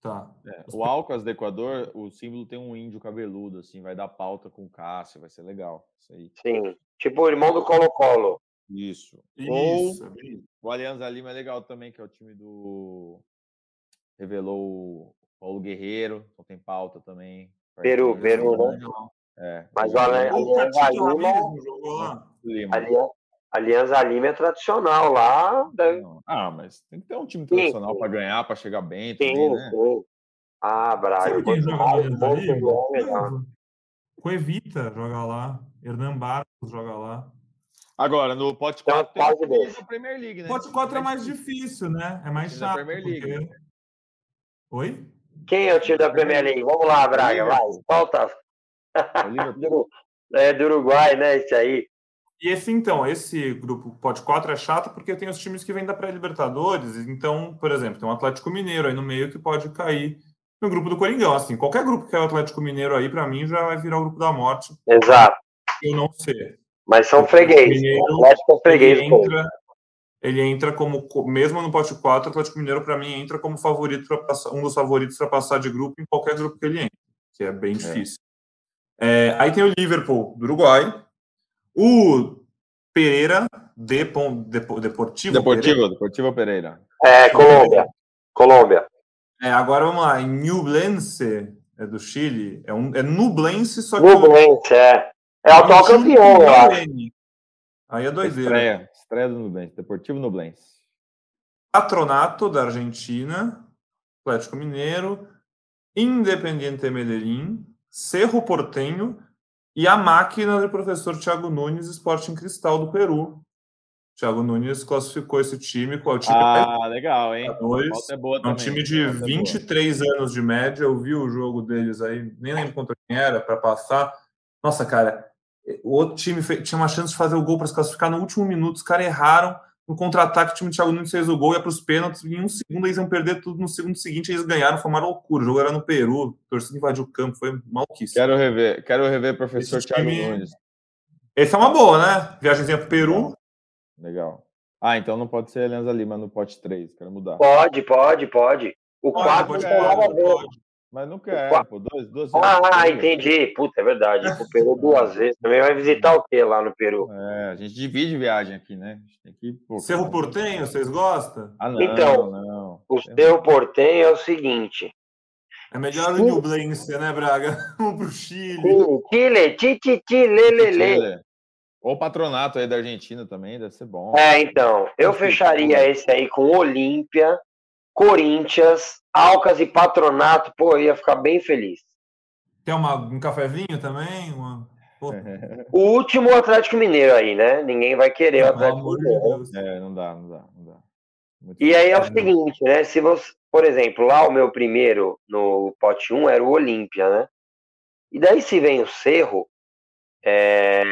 Tá. É, o Alcas do Equador, o símbolo tem um índio cabeludo, assim, vai dar pauta com o Cássio, vai ser legal. Isso aí. Sim, tipo o irmão do Colo-Colo. Isso. Isso. Ou o Alianza Lima é legal também, que é o time do. Revelou o Paulo Guerreiro, então tem pauta também. Peru, Peru, né? É. Mas o Alianza Lima. Alianza, Alianza Lima é tradicional lá. Deve... Ah, mas tem que ter um time tradicional para ganhar, para chegar bem. Também, sim, né? sim. Ah, Braga. Sabe quem joga Alianza Lima? Coevita joga lá. Hernan Barros joga lá. Agora, no pote 4 então, tem, tem a Premier League, né? Pote 4 é mais difícil, né? É mais chato. Premier League. Porque... Né? Oi? Quem é o time da Premier League? Vamos lá, Braga, vai. Falta. <laughs> É do Uruguai, né? Esse aí. E esse, então, esse grupo Pote 4 é chato porque tem os times que vêm da pré-Libertadores. Então, por exemplo, tem um Atlético Mineiro aí no meio que pode cair no grupo do Coringão. Assim, qualquer grupo que é o Atlético Mineiro aí, para mim, já vai virar o grupo da morte. Exato. Eu não sei. Mas são freguês. o Atlético é freguês. Ele entra, ele entra como, mesmo no pote 4, o Atlético Mineiro, para mim, entra como favorito passar, um dos favoritos para passar de grupo em qualquer grupo que ele entre, que é bem é. difícil. É, aí tem o Liverpool do Uruguai, o Pereira de, de, Deportivo. Deportivo, Pereira. Deportivo Pereira. É, Colômbia. Colômbia. É, agora vamos lá, Nublense, é do Chile. É, um, é Nublense, só que. Nublense, é. É o atual campeão, eu acho. Aí é doideira. Estreia, estreia do Nublense, Deportivo Nublense. Patronato da Argentina, Atlético Mineiro, Independiente Medellín, Cerro Portenho e a máquina do professor Thiago Nunes, Sporting Cristal do Peru. Thiago Nunes classificou esse time com o time Ah, legal, hein? Dois. É, boa é um time de 23 é anos de média. Eu vi o jogo deles aí, nem lembro contra quem era, para passar. Nossa, cara, o outro time tinha uma chance de fazer o gol para se classificar no último minuto. Os caras erraram no contra-ataque, o time do Thiago Nunes fez o gol, ia para os pênaltis, em um segundo eles iam perder tudo, no segundo seguinte eles ganharam, foi uma loucura, o jogo era no Peru, a torcida invadiu o campo, foi maluquice. Quero rever, quero rever professor Esse Thiago time... Nunes. Esse é uma boa, né? Viagemzinha para o Peru. Legal. Ah, então não pode ser Alianza Lima no pote 3, quero mudar. Pode, pode, pode. O 4 não tem nada a ver. Mas não quer, pô, dois, duas vezes. Ah, entendi. Puta, é verdade. O Peru duas vezes. Também vai visitar o que lá no Peru? É, a gente divide viagem aqui, né? tem que, pô, Cerro Portenho, vocês gostam? Ah, não, então, não. o Cerro Portenho é o seguinte. É melhor o New Blense, né, Braga? Vamos <laughs> pro Chile. Chile, titi, lelele. Ou patronato aí da Argentina também, deve ser bom. É, então. Eu fecharia esse aí com Olímpia, Corinthians, Alcas e Patronato, pô, ia ficar bem feliz. Quer uma, um cafezinho também? Uma... <laughs> O último Atlético Mineiro aí, né? Ninguém vai querer o Atlético Mineiro. É, não dá, não dá, não dá. Muito e aí é o seguinte, né? Se você, por exemplo, lá o meu primeiro no pote 1 era o Olímpia, né? E daí se vem o Cerro, é,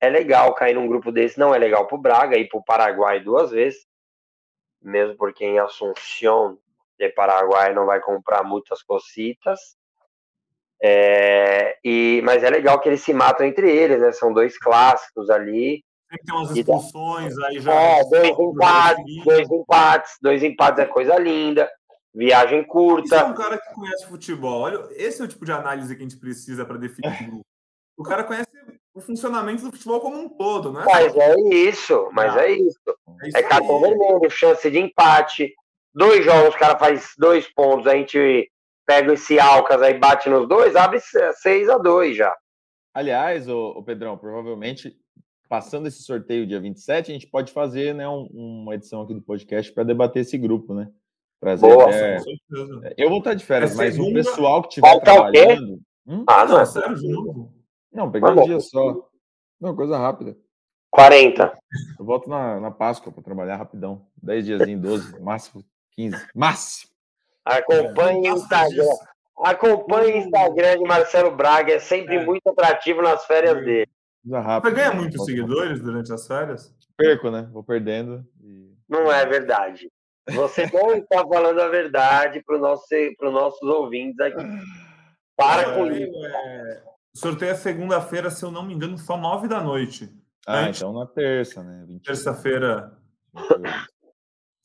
é legal cair num grupo desse, não é legal pro Braga, ir pro Paraguai duas vezes, mesmo porque em Assunção de Paraguai não vai comprar muitas cositas. É, e, mas é legal que eles se matam entre eles, né? São dois clássicos ali. Sempre tem umas expulsões aí já. É, dois empates, dois empates, dois empates é coisa linda. Viagem curta. Isso é um cara que conhece futebol. Olha, esse é o tipo de análise que a gente precisa para definir o grupo. O cara conhece o funcionamento do futebol como um todo, né? Mas é isso, mas ah, é isso. É, isso é cartão vermelho, chance de empate. Dois jogos, o cara faz dois pontos, a gente pega esse Alcas aí, bate nos dois, abre 6 a 2 já. Aliás, o, o Pedrão, provavelmente passando esse sorteio dia 27, a gente pode fazer né, um, uma edição aqui do podcast para debater esse grupo, né? Prazer, Boa, é... Eu vou estar de férias, é mas segunda... o pessoal que estiver trabalhando. Hum? Ah, não, é sério? Não, peguei um dia só. Não, coisa rápida. 40. Eu volto na, na Páscoa para trabalhar rapidão. 10 diazinhos, 12, máximo 15. Máximo. Acompanhe o Instagram. Acompanhe o Instagram de Marcelo Braga, é sempre é. muito atrativo nas férias dele. Rápido, Você ganha né? muitos seguidores durante as férias? Perco, né? Vou perdendo. E... Não é verdade. Você <laughs> não está falando a verdade para nosso, os nossos ouvintes aqui. Para é, com isso. É... Sorteio é segunda-feira, se eu não me engano, só nove da noite. Ah, gente... então na terça, né? Terça-feira.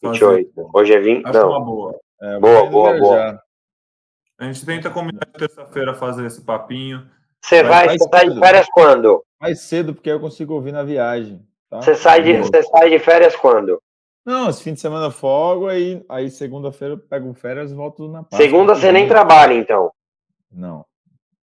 28. Hoje é 20. Acho não. uma boa. É, boa, boa, boa. A gente tenta combinar de terça-feira fazer esse papinho. Você vai, você sai de férias quando? Mais cedo, porque eu consigo ouvir na viagem. Tá? Você, sai de, você sai de férias quando? Não, esse fim de semana folgo, aí, aí segunda-feira eu pego férias e volto na Páscoa. Segunda você nem trabalha, então? Não.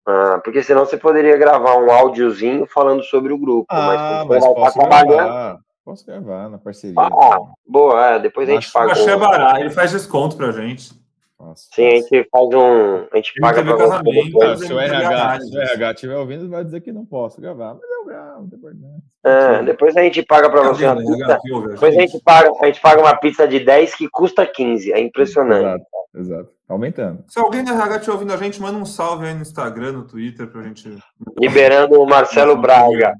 Ah, porque senão você poderia gravar um áudiozinho falando sobre o grupo. Ah, mas, mas posso gravar. Posso gravar na parceria. Ah, boa, é, depois a gente paga. Um... barato, ele faz desconto pra gente. Nossa, Sim, a gente faz um. A gente paga pra você. Ah, se o RH, se o RH estiver ouvindo, vai dizer que não posso gravar. Mas eu gravo, não tem problema. É, depois a gente paga pra você uma pizza. Depois a gente, paga, a gente paga uma pizza de 10 que custa 15. É impressionante. Exato, exato. Tá aumentando. Se alguém do RH estiver ouvindo a gente, manda um salve aí no Instagram, no Twitter, pra gente. Liberando o Marcelo Braga.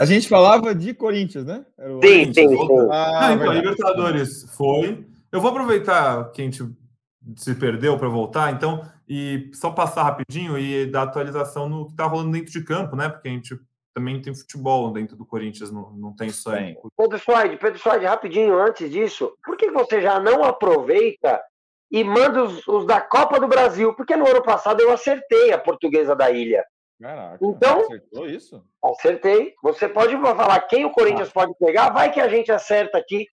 A gente falava de Corinthians, né? Sim, sim, sim. Ah, não, então, Libertadores foi. Eu vou aproveitar que a gente se perdeu para voltar, então, e só passar rapidinho e dar atualização no que está rolando dentro de campo, né? Porque a gente também tem futebol dentro do Corinthians, não, não tem só. Tem. Pedro Suaide, Pedro Suaide, rapidinho antes disso, por que você já não aproveita e manda os, os, da Copa do Brasil? Porque no ano passado eu acertei a portuguesa da ilha. Caraca, então, acertou isso? Acertei. Você pode falar quem o Corinthians ah. pode pegar, vai que a gente acerta aqui.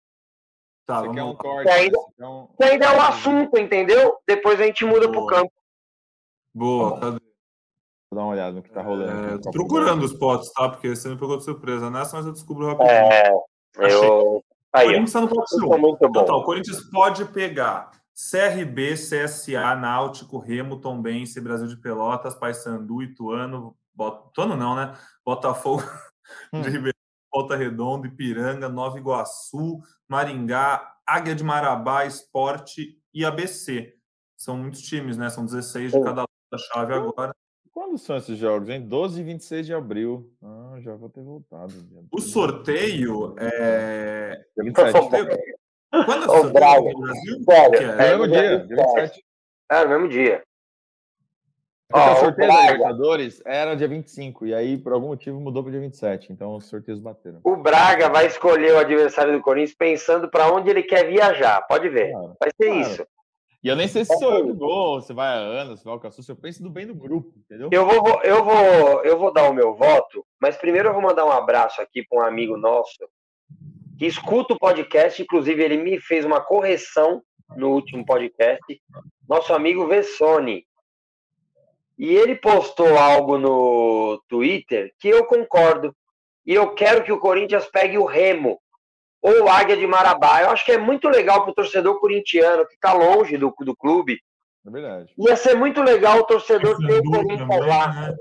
Tá, Você quer um corte, ainda, né? um... ainda é o assunto, entendeu? Depois a gente muda Boa. pro campo. Boa, cadê? Vou dar uma olhada no que tá rolando. É, tô procurando os potes, tá? Porque você me pegou de surpresa nessa, mas eu descubro rapidinho. É, eu... Aí, o Corinthians tá no pote 1. Muito bom. Então, o Corinthians pode pegar CRB, CSA, Náutico, Remo, Tombense, Brasil de Pelotas, Paysandu, Ituano, Bot... Ituano não, né? Botafogo <laughs> hum. de Ribeirão, Volta Redonda, Ipiranga, Nova Iguaçu, Maringá, Águia de Marabá, Esporte e ABC. São muitos times, né? São 16 de cada chave agora. Quando são esses jogos, hein? 12 e 26 de abril. Ah, já vou ter voltado. O sorteio é. 27. Quando é Brasil? Sério, é, no mesmo dia, 27. É, no mesmo dia. Porque o sorteio da Libertadores era dia 25, e aí, por algum motivo, mudou para dia 27. Então, os sorteios bateram. O Braga vai escolher o adversário do Corinthians pensando para onde ele quer viajar. Pode ver. Claro, vai ser claro. isso. E eu nem sei se sou eu que vou, se vai a Ana, se vai o Cassus, eu penso do bem do grupo, entendeu? Eu vou, eu, vou, eu vou dar o meu voto, mas primeiro eu vou mandar um abraço aqui para um amigo nosso escuta o podcast, inclusive ele me fez uma correção no último podcast, nosso amigo Vessone. E ele postou algo no Twitter que eu concordo. E eu quero que o Corinthians pegue o Remo ou o Águia de Marabá. Eu acho que é muito legal para o torcedor corintiano que está longe do, do clube. É verdade. Ia ser muito legal o torcedor ter o Corinthians lá. Né?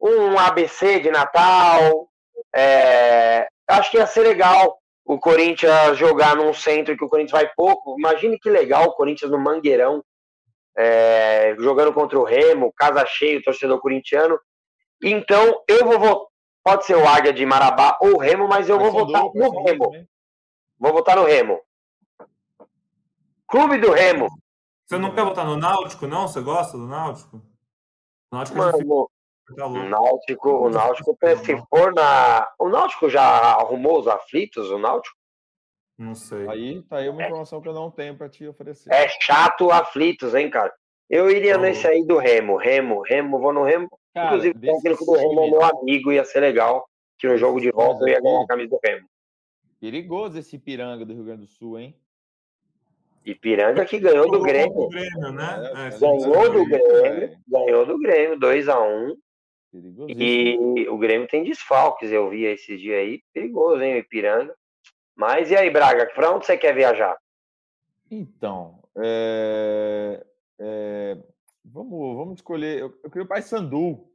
Um ABC de Natal. É... Acho que ia ser legal o Corinthians jogar num centro que o Corinthians vai pouco. Imagine que legal o Corinthians no Mangueirão é, jogando contra o Remo, casa cheio, torcedor corintiano. Então, eu vou votar. Pode ser o Águia de Marabá ou o Remo, mas eu vou votar no Remo. Vou votar no Remo. Clube do Remo. Você não quer votar no Náutico, não? Você gosta do Náutico? Náutico, Mano, fica... o Náutico, o Náutico, se for na. O Náutico já arrumou os aflitos, o Náutico? Não sei. Aí tá aí uma é. informação que eu não tenho para te oferecer. É chato aflitos, hein, cara? Eu iria oh. nesse aí do Remo. Remo, Remo, vou no Remo. Cara, Inclusive, o técnico do Remo é meu amigo, ia ser legal. Que no jogo de volta eu ia ganhar a camisa do Remo. Perigoso esse Piranga do Rio Grande do Sul, hein? Ipiranga que ganhou do Grêmio. Grêmio né? É, é ganhou do Grêmio, ganhou do Grêmio, 2x1. E o Grêmio tem desfalques, eu vi esses dias aí. Perigoso, hein, o Ipiranga. Mas e aí, Braga, para onde você quer viajar? Então, é, é, vamos, vamos escolher. Eu, eu queria o Paysandu.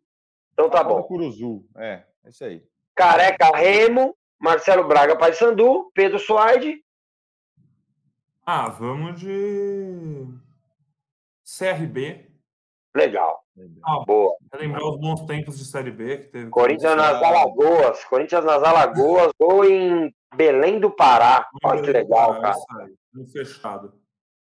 Então tá bom. Curuzu, é, é isso aí. Careca Remo, Marcelo Braga Paysandu, Pedro Suaide. Ah, vamos de CRB. Legal. Ah, Boa. lembrar os bons tempos de Série B que teve. Corinthians nas Alagoas. Corinthians nas Alagoas ou em Belém do Pará. Olha que legal, cara. No fechado.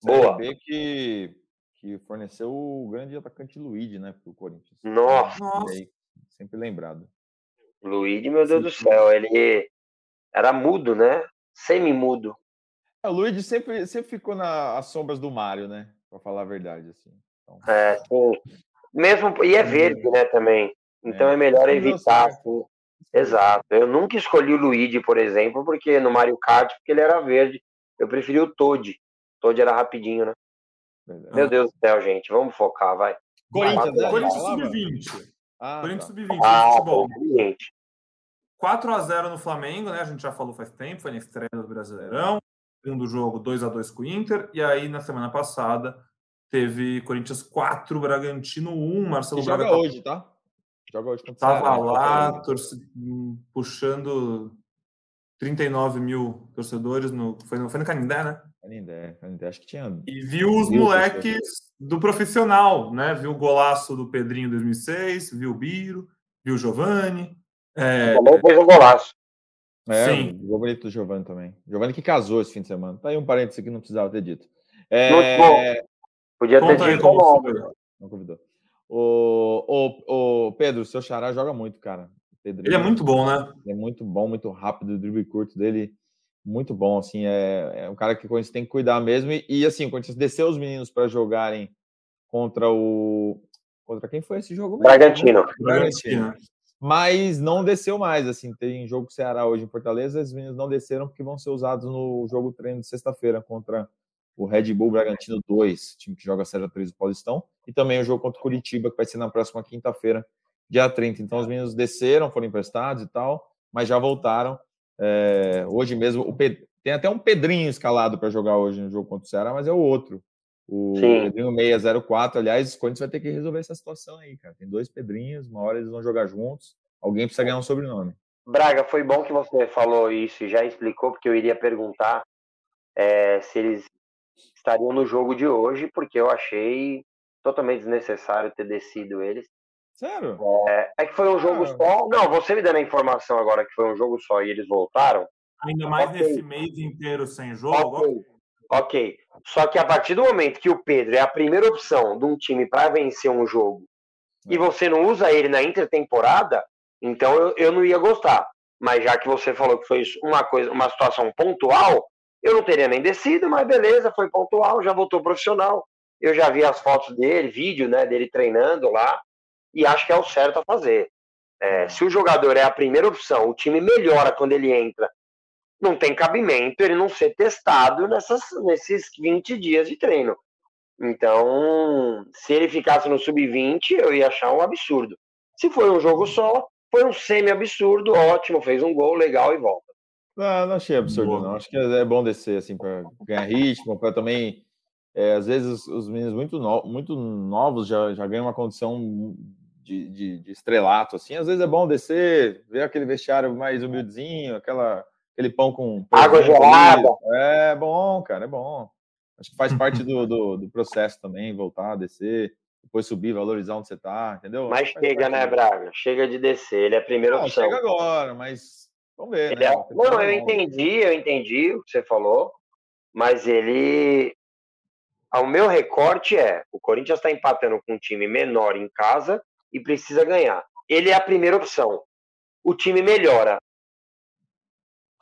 Boa. Série B que, que forneceu o grande atacante Luigi, né, pro Corinthians. Nossa. Aí, sempre lembrado. Luigi, meu Deus Sim. do céu, ele era mudo, né? Semi-mudo. É, o Luigi sempre, sempre ficou nas sombras do Mário, né? Pra falar a verdade, assim. Então... É, sim. Mesmo, e é verde, né, também. Então é, é melhor evitar, assim. Exato. Eu nunca escolhi o Luigi, por exemplo, porque no Mario Kart, porque ele era verde. Eu preferi o Toad. Toad era rapidinho, né? Verdade. Meu Deus do céu, gente. Vamos focar, vai. Corinthians, né? Corinthians Sub-20. Ah, Corinthians tá. Sub-20. Ah, futebol. 4 a 0 no Flamengo, né? A gente já falou faz tempo, foi na estreia do Brasileirão segundo jogo 2 a 2 com o Inter, e aí na semana passada teve Corinthians 4, Bragantino 1, Marcelo e joga Braga hoje, tá? Joga hoje contra Tava lá, torce, puxando 39 mil torcedores, no, foi, no, foi no Canindé, né? Canindé, Canindé, acho que tinha. E viu os moleques do profissional, né? Viu o golaço do Pedrinho em 2006, viu o Biro, viu o Giovanni. É, Também fez um golaço. É, Sim. o bonito do Giovanni também. Giovanni que casou esse fim de semana. Tá aí um parênteses que não precisava ter dito. É... Podia ter dito o nome. Não convidou. O, o, o Pedro, seu xará joga muito, cara. Pedro, ele é muito bom, né? Ele é muito bom, muito rápido, o drible curto dele, muito bom, assim, é, é um cara que o Corinthians tem que cuidar mesmo, e, e assim, o Corinthians desceu os meninos para jogarem contra o... Contra quem foi esse jogo? Mesmo? Bragantino. Bragantino mas não desceu mais. Assim, tem jogo Ceará hoje em Fortaleza, os meninos não desceram porque vão ser usados no jogo treino de sexta-feira contra o Red Bull Bragantino 2, time que joga a Série 3 do Paulistão, e também o jogo contra o Curitiba, que vai ser na próxima quinta-feira, dia 30. Então, os meninos desceram, foram emprestados e tal, mas já voltaram. É, hoje mesmo, o Ped... tem até um Pedrinho escalado para jogar hoje no jogo contra o Ceará, mas é o outro. O Sim. Pedrinho 604, aliás, o Corinthians vai ter que resolver essa situação aí, cara. Tem dois Pedrinhos, uma hora eles vão jogar juntos. Alguém precisa ganhar um sobrenome. Braga, foi bom que você falou isso e já explicou, porque eu iria perguntar é, se eles estariam no jogo de hoje, porque eu achei totalmente desnecessário ter descido eles. Sério? É, é que foi um jogo ah. só. Não, você me dando a informação agora que foi um jogo só e eles voltaram. Ainda mais okay. nesse mês inteiro sem jogo. Okay. ok. Só que a partir do momento que o Pedro é a primeira opção de um time para vencer um jogo é. e você não usa ele na intertemporada, então eu, eu não ia gostar. Mas já que você falou que foi uma coisa, uma situação pontual, eu não teria nem descido, mas beleza, foi pontual, já voltou profissional. Eu já vi as fotos dele, vídeo né, dele treinando lá, e acho que é o certo a fazer. É, se o jogador é a primeira opção, o time melhora quando ele entra não tem cabimento ele não ser testado nessas, nesses 20 dias de treino. Então, se ele ficasse no sub-20, eu ia achar um absurdo. Se foi um jogo só, foi um semi-absurdo, ótimo, fez um gol legal e volta. Não, não achei absurdo, Boa. não. Acho que é bom descer, assim, para ganhar ritmo, para também. É, às vezes, os meninos muito, no, muito novos já, já ganham uma condição de, de, de estrelato, assim. Às vezes é bom descer, ver aquele vestiário mais humildezinho, aquela aquele pão com. Água gelada. É bom, cara, é bom. Acho que faz parte do, do, do, processo também, voltar, descer, depois subir, valorizar onde você tá, entendeu? Mas chega, né, Braga? Chega de descer, ele é a primeira Não, opção. Chega agora, mas vamos ver, né? É... Não, eu entendi, eu entendi o que você falou, mas ele o meu recorte é: o Corinthians está empatando com um time menor em casa e precisa ganhar. Ele é a primeira opção. O time melhora.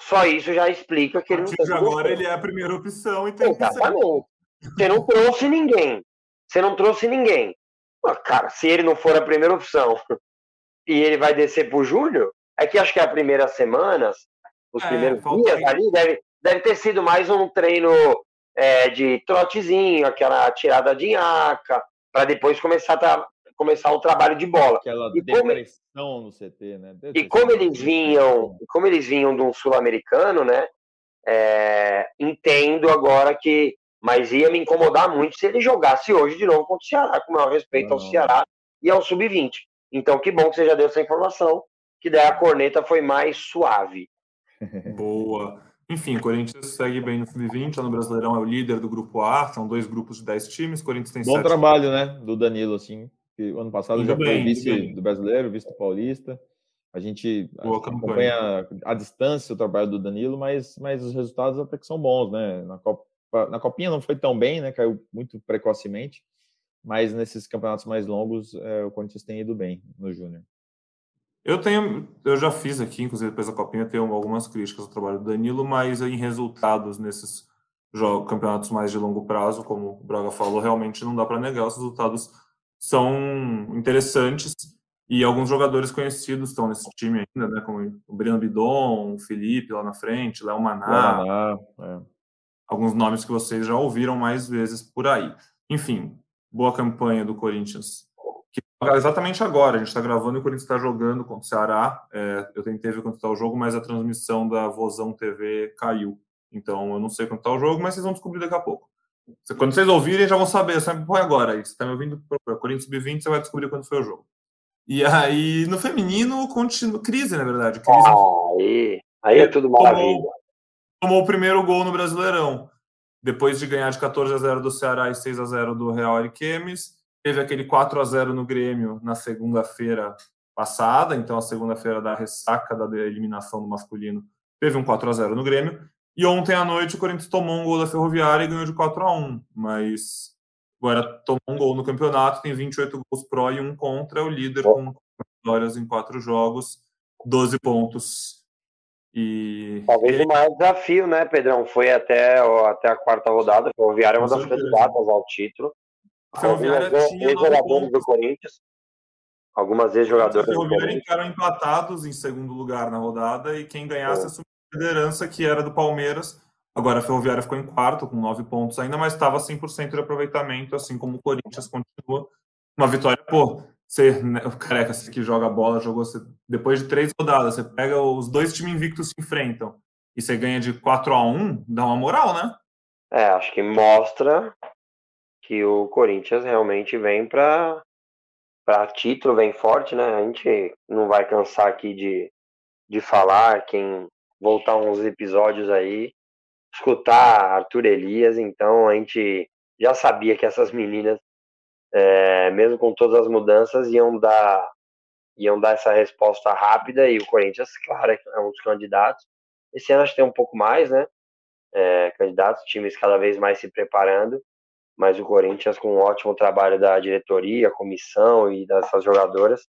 Só isso já explica que ele não tem. agora ele é a primeira opção e tem Exatamente. Você não trouxe ninguém. Você não trouxe ninguém. Cara, se ele não for a primeira opção <laughs> e ele vai descer pro Júnior, é que acho que as primeiras semanas, os é, primeiros dias ali, deve, deve ter sido mais um treino é, de trotezinho, aquela tirada de nhaca, para depois começar a começar o trabalho de bola. Aquela e depressão como, no CT, né? Depressão. E como eles vinham, como eles vinham de um sul-americano, né? É, entendo agora que, mas ia me incomodar muito se ele jogasse hoje de novo contra o Ceará, com o maior respeito não. ao Ceará e ao sub-20. Então, que bom que você já deu essa informação, que daí a corneta foi mais suave. <laughs> Boa. Enfim, o Corinthians segue bem no sub-20, no Brasileirão é o líder do grupo A, são dois grupos de 10 times, Corinthians tem Bom sete... trabalho, né, do Danilo, assim, que ano passado já bem, foi vice do Brasileiro, vice do Paulista, a gente Boa acompanha a distância o trabalho do Danilo, mas, mas os resultados até que são bons, né, na, Copa, na Copinha não foi tão bem, né, caiu muito precocemente, mas nesses campeonatos mais longos é, o Corinthians tem ido bem no Júnior. Eu tenho, eu já fiz aqui, inclusive depois da Copinha, tenho algumas críticas ao trabalho do Danilo, mas em resultados nesses jogos, campeonatos mais de longo prazo, como o Braga falou, realmente não dá para negar, os resultados são interessantes e alguns jogadores conhecidos estão nesse time ainda, né, como o Breno Bidon, o Felipe lá na frente, Léo Maná, Maná é. alguns nomes que vocês já ouviram mais vezes por aí. Enfim, boa campanha do Corinthians exatamente agora. A gente está gravando e o Corinthians está jogando contra o Ceará. É, eu tentei ver quanto está o jogo, mas a transmissão da Vozão TV caiu. Então eu não sei quanto está o jogo, mas vocês vão descobrir daqui a pouco. Quando vocês ouvirem, já vão saber. Sempre põe agora aí. Você está me ouvindo? Corinthians Sub-20, você vai descobrir quando foi o jogo. E aí, no feminino, continua. Crise, na verdade. Crise. Ah, aí, aí é tudo maravilha. Tomou, tomou o primeiro gol no Brasileirão. Depois de ganhar de 14 a 0 do Ceará e 6 a 0 do Real Ariquemes teve aquele 4 a 0 no Grêmio na segunda-feira passada, então a segunda-feira da ressaca da eliminação do masculino, teve um 4 a 0 no Grêmio. E ontem à noite o Corinthians tomou um gol da Ferroviária e ganhou de 4 a 1, mas agora tomou um gol no campeonato, tem 28 gols pró e um contra, é o líder com vitórias em quatro jogos, 12 pontos. E talvez o maior desafio, né, Pedrão? Foi até, até a quarta rodada. Ferroviária é uma das candidatas ao título. A Ferroviária tinha ex-jogadores do Corinthians. Algumas ex-jogadoras. A Ferroviária ficaram empatados em segundo lugar na rodada e quem ganhasse é. assumiu a liderança, que era do Palmeiras. Agora a Ferroviária ficou em quarto, com nove pontos ainda, mas estava 100% de aproveitamento, assim como o Corinthians continua. Uma vitória, pô, você, né, o careca você que joga bola, jogou você, depois de três rodadas, você pega os dois times invictos se enfrentam e você ganha de 4 a 1 dá uma moral, né? É, acho que mostra que o Corinthians realmente vem para para título, vem forte, né? A gente não vai cansar aqui de, de falar, quem voltar uns episódios aí, escutar Arthur Elias, então a gente já sabia que essas meninas, é, mesmo com todas as mudanças, iam dar iam dar essa resposta rápida e o Corinthians, claro, é um dos candidatos. Esse ano acho que tem um pouco mais, né? É, candidatos, times cada vez mais se preparando mas o Corinthians, com um ótimo trabalho da diretoria, comissão e dessas jogadoras,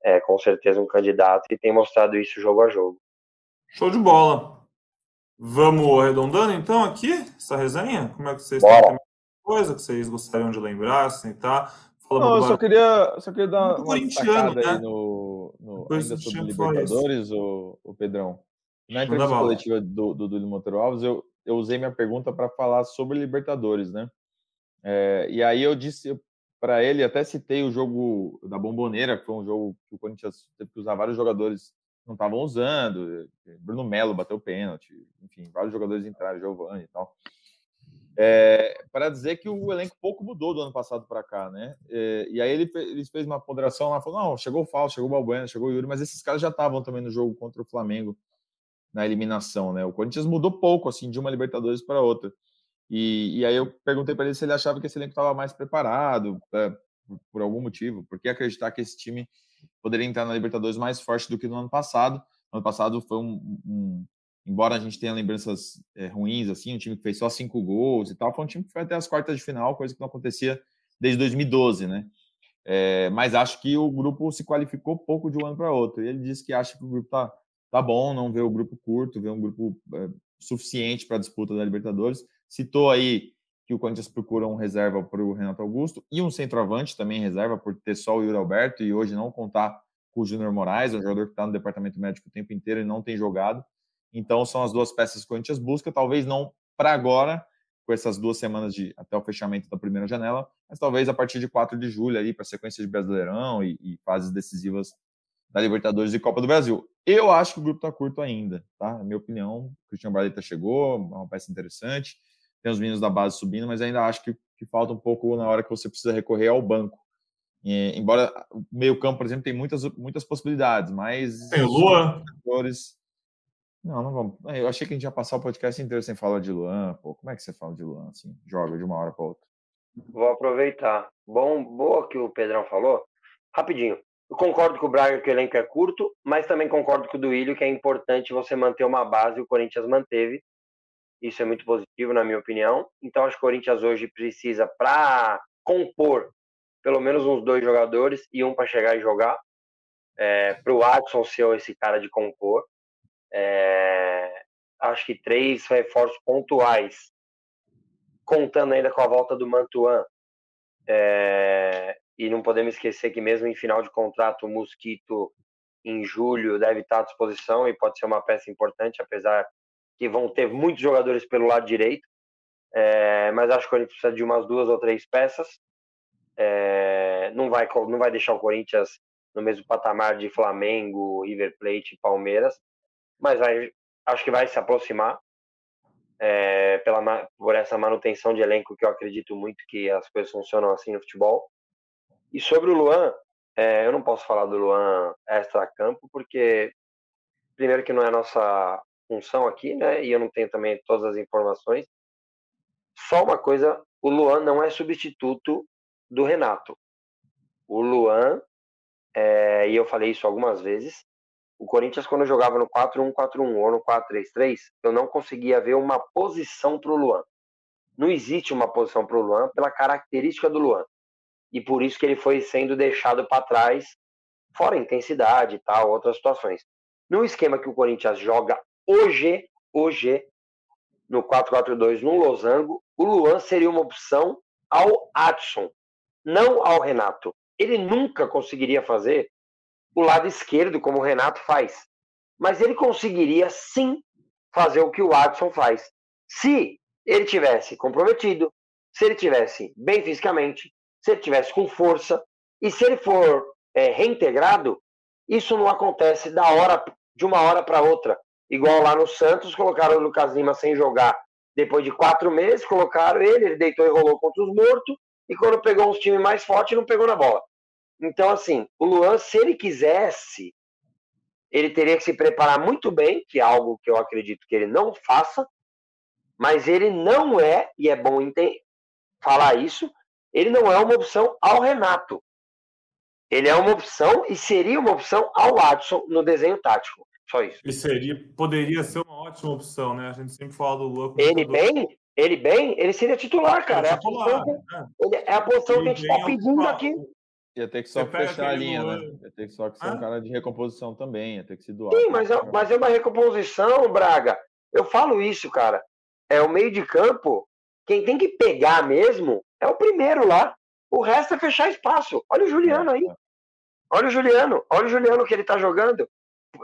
é com certeza um candidato e tem mostrado isso jogo a jogo. Show de bola. Vamos arredondando então aqui essa resenha? Como é que vocês Bora. têm coisa que vocês gostariam de lembrar, sentar? Fala Não, eu só queria, só queria dar uma corintiano, né? no, no ainda sobre Libertadores, o, o Pedrão. Na entrevista coletiva do, do Monteiro Alves, eu, eu usei minha pergunta para falar sobre Libertadores, né? É, e aí eu disse para ele, até citei o jogo da Bomboneira, que foi um jogo que o Corinthians teve que usar vários jogadores não estavam usando. Bruno Melo bateu pênalti, enfim, vários jogadores entraram, Giovanni e tal. É, para dizer que o elenco pouco mudou do ano passado para cá, né? É, e aí ele, ele fez uma ponderação lá, falou: não, chegou o Fausto, chegou o Balbuena, chegou o Yuri, mas esses caras já estavam também no jogo contra o Flamengo na eliminação, né? O Corinthians mudou pouco, assim, de uma Libertadores para outra. E, e aí eu perguntei para ele se ele achava que esse elenco estava mais preparado, é, por, algum motivo, por que acreditar que esse time poderia entrar na Libertadores mais forte do que no ano passado. No ano passado foi um, um, embora a gente tenha lembranças é, ruins, assim, um time que fez só cinco gols e tal, foi um time que foi até as quartas de final, coisa que não acontecia desde 2012, né? É, mas acho que o grupo se qualificou pouco de um ano para outro. E ele disse que acha que o grupo tá, tá bom, não vê o grupo curto, vê um grupo é, suficiente para a disputa da Libertadores. Citou aí que o Corinthians procura um reserva para o Renato Augusto e um centroavante também reserva, por ter só o Yuri Alberto e hoje não contar com o Júnior Moraes, um jogador que está no departamento médico o tempo inteiro e não tem jogado. Então, são as duas peças que o Corinthians busca, talvez não para agora, com essas duas semanas de até o fechamento da primeira janela, mas talvez a partir de 4 de julho ali para sequência de Brasileirão e, e, fases decisivas da Libertadores e Copa do Brasil. Eu acho que o grupo está curto ainda, tá? Na minha opinião, o Cristiano Barleta chegou, é uma peça interessante, tem os meninos da base subindo, mas ainda acho que, que falta um pouco na hora que você precisa recorrer ao banco. E, embora o meio campo, por exemplo, tem muitas, muitas possibilidades, mas... Tem o Luan. Não, não vamos. Eu achei que a gente ia passar o podcast inteiro sem falar de Luan. Pô, como é que você fala de Luan assim? Joga de uma hora para outra. Vou aproveitar. Bom, boa que o Pedrão falou. Rapidinho. Eu concordo com o Braga que o elenco é curto, mas também concordo com o Duílio que é importante você manter uma base. O Corinthians manteve. Isso é muito positivo, na minha opinião. Então, acho que o Corinthians hoje precisa, para compor, pelo menos uns dois jogadores e um para chegar e jogar. É, para o Adson ser esse cara de compor. É, acho que três reforços pontuais, contando ainda com a volta do Mantuan. É, e não podemos esquecer que mesmo em final de contrato, o Mosquito em julho deve estar à disposição e pode ser uma peça importante, apesar que vão ter muitos jogadores pelo lado direito. É, mas acho que a gente precisa de umas duas ou três peças. É, não, vai, não vai deixar o Corinthians no mesmo patamar de Flamengo, River Plate Palmeiras, mas vai, acho que vai se aproximar é, pela, por essa manutenção de elenco que eu acredito muito que as coisas funcionam assim no futebol. E sobre o Luan, é, eu não posso falar do Luan extra-campo, porque, primeiro, que não é nossa função aqui, né? E eu não tenho também todas as informações. Só uma coisa: o Luan não é substituto do Renato. O Luan, é, e eu falei isso algumas vezes, o Corinthians, quando jogava no 4-1-4-1 ou no 4-3-3, eu não conseguia ver uma posição para o Luan. Não existe uma posição para o Luan pela característica do Luan. E por isso que ele foi sendo deixado para trás, fora intensidade e tal, outras situações. No esquema que o Corinthians joga hoje, hoje, no 4-4-2 no Losango, o Luan seria uma opção ao Adson, não ao Renato. Ele nunca conseguiria fazer o lado esquerdo, como o Renato faz. Mas ele conseguiria sim fazer o que o Adson faz. Se ele tivesse comprometido, se ele tivesse bem fisicamente, se ele tivesse com força e se ele for é, reintegrado, isso não acontece da hora de uma hora para outra. Igual lá no Santos, colocaram o Lucas Lima sem jogar. Depois de quatro meses, colocaram ele, ele deitou e rolou contra os mortos, e quando pegou uns times mais fortes, não pegou na bola. Então, assim, o Luan, se ele quisesse, ele teria que se preparar muito bem, que é algo que eu acredito que ele não faça, mas ele não é, e é bom falar isso, ele não é uma opção ao Renato. Ele é uma opção e seria uma opção ao Watson no desenho tático. Só isso. E seria, poderia ser uma ótima opção, né? A gente sempre fala do Luan. Ele bem, ele bem, ele seria titular, cara. É, titular, é a posição, que, é. é a posição que a gente está pedindo aqui. Ia ter que só fechar a linha, né? Ia ter que só que ser ah? um cara de recomposição também, ia ter que se doar. Sim, mas é, mas é uma recomposição, Braga. Eu falo isso, cara. É o meio de campo. Quem tem que pegar mesmo é o primeiro lá. O resto é fechar espaço. Olha o Juliano aí. É. Olha o Juliano. Olha o Juliano que ele tá jogando.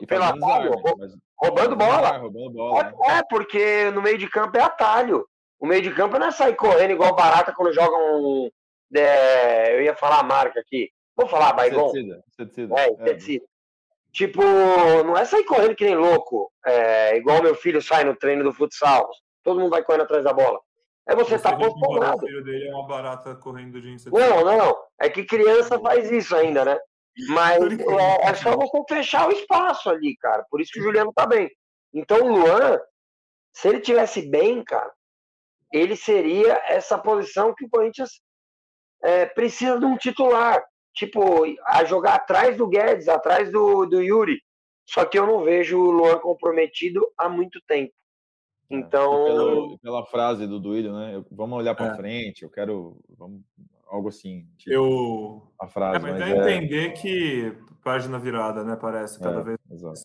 E pela atalho, roubando, roubando bola. roubando bola. Né? É, porque no meio de campo é atalho. O meio de campo não é sair correndo igual barata quando joga um, é, eu ia falar a marca aqui. Vou falar, Baigon? Inseticida. inseticida. É, inseticida. É. Tipo, não é sair correndo que nem louco, é, igual meu filho sai no treino do futsal. Todo mundo vai correndo atrás da bola. É você estar tá posicionado. O filho dele é uma barata correndo de inseticida. Não, não. É que criança faz isso ainda, né? Mas é, é, só você fechar o espaço ali, cara. Por isso que o Juliano tá bem. Então o Luan, se ele tivesse bem, cara, ele seria essa posição que o Corinthians é, precisa de um titular, tipo, a jogar atrás do Guedes, atrás do, do Yuri. Só que eu não vejo o Luan comprometido há muito tempo. É, então. Pelo, pela frase do Duílio, né? Eu, vamos olhar para é. frente, eu quero. Vamos, algo assim. Tipo, eu. A frase. É, mas, mas é... entender que página virada, né? Parece cada é, vez. Exato.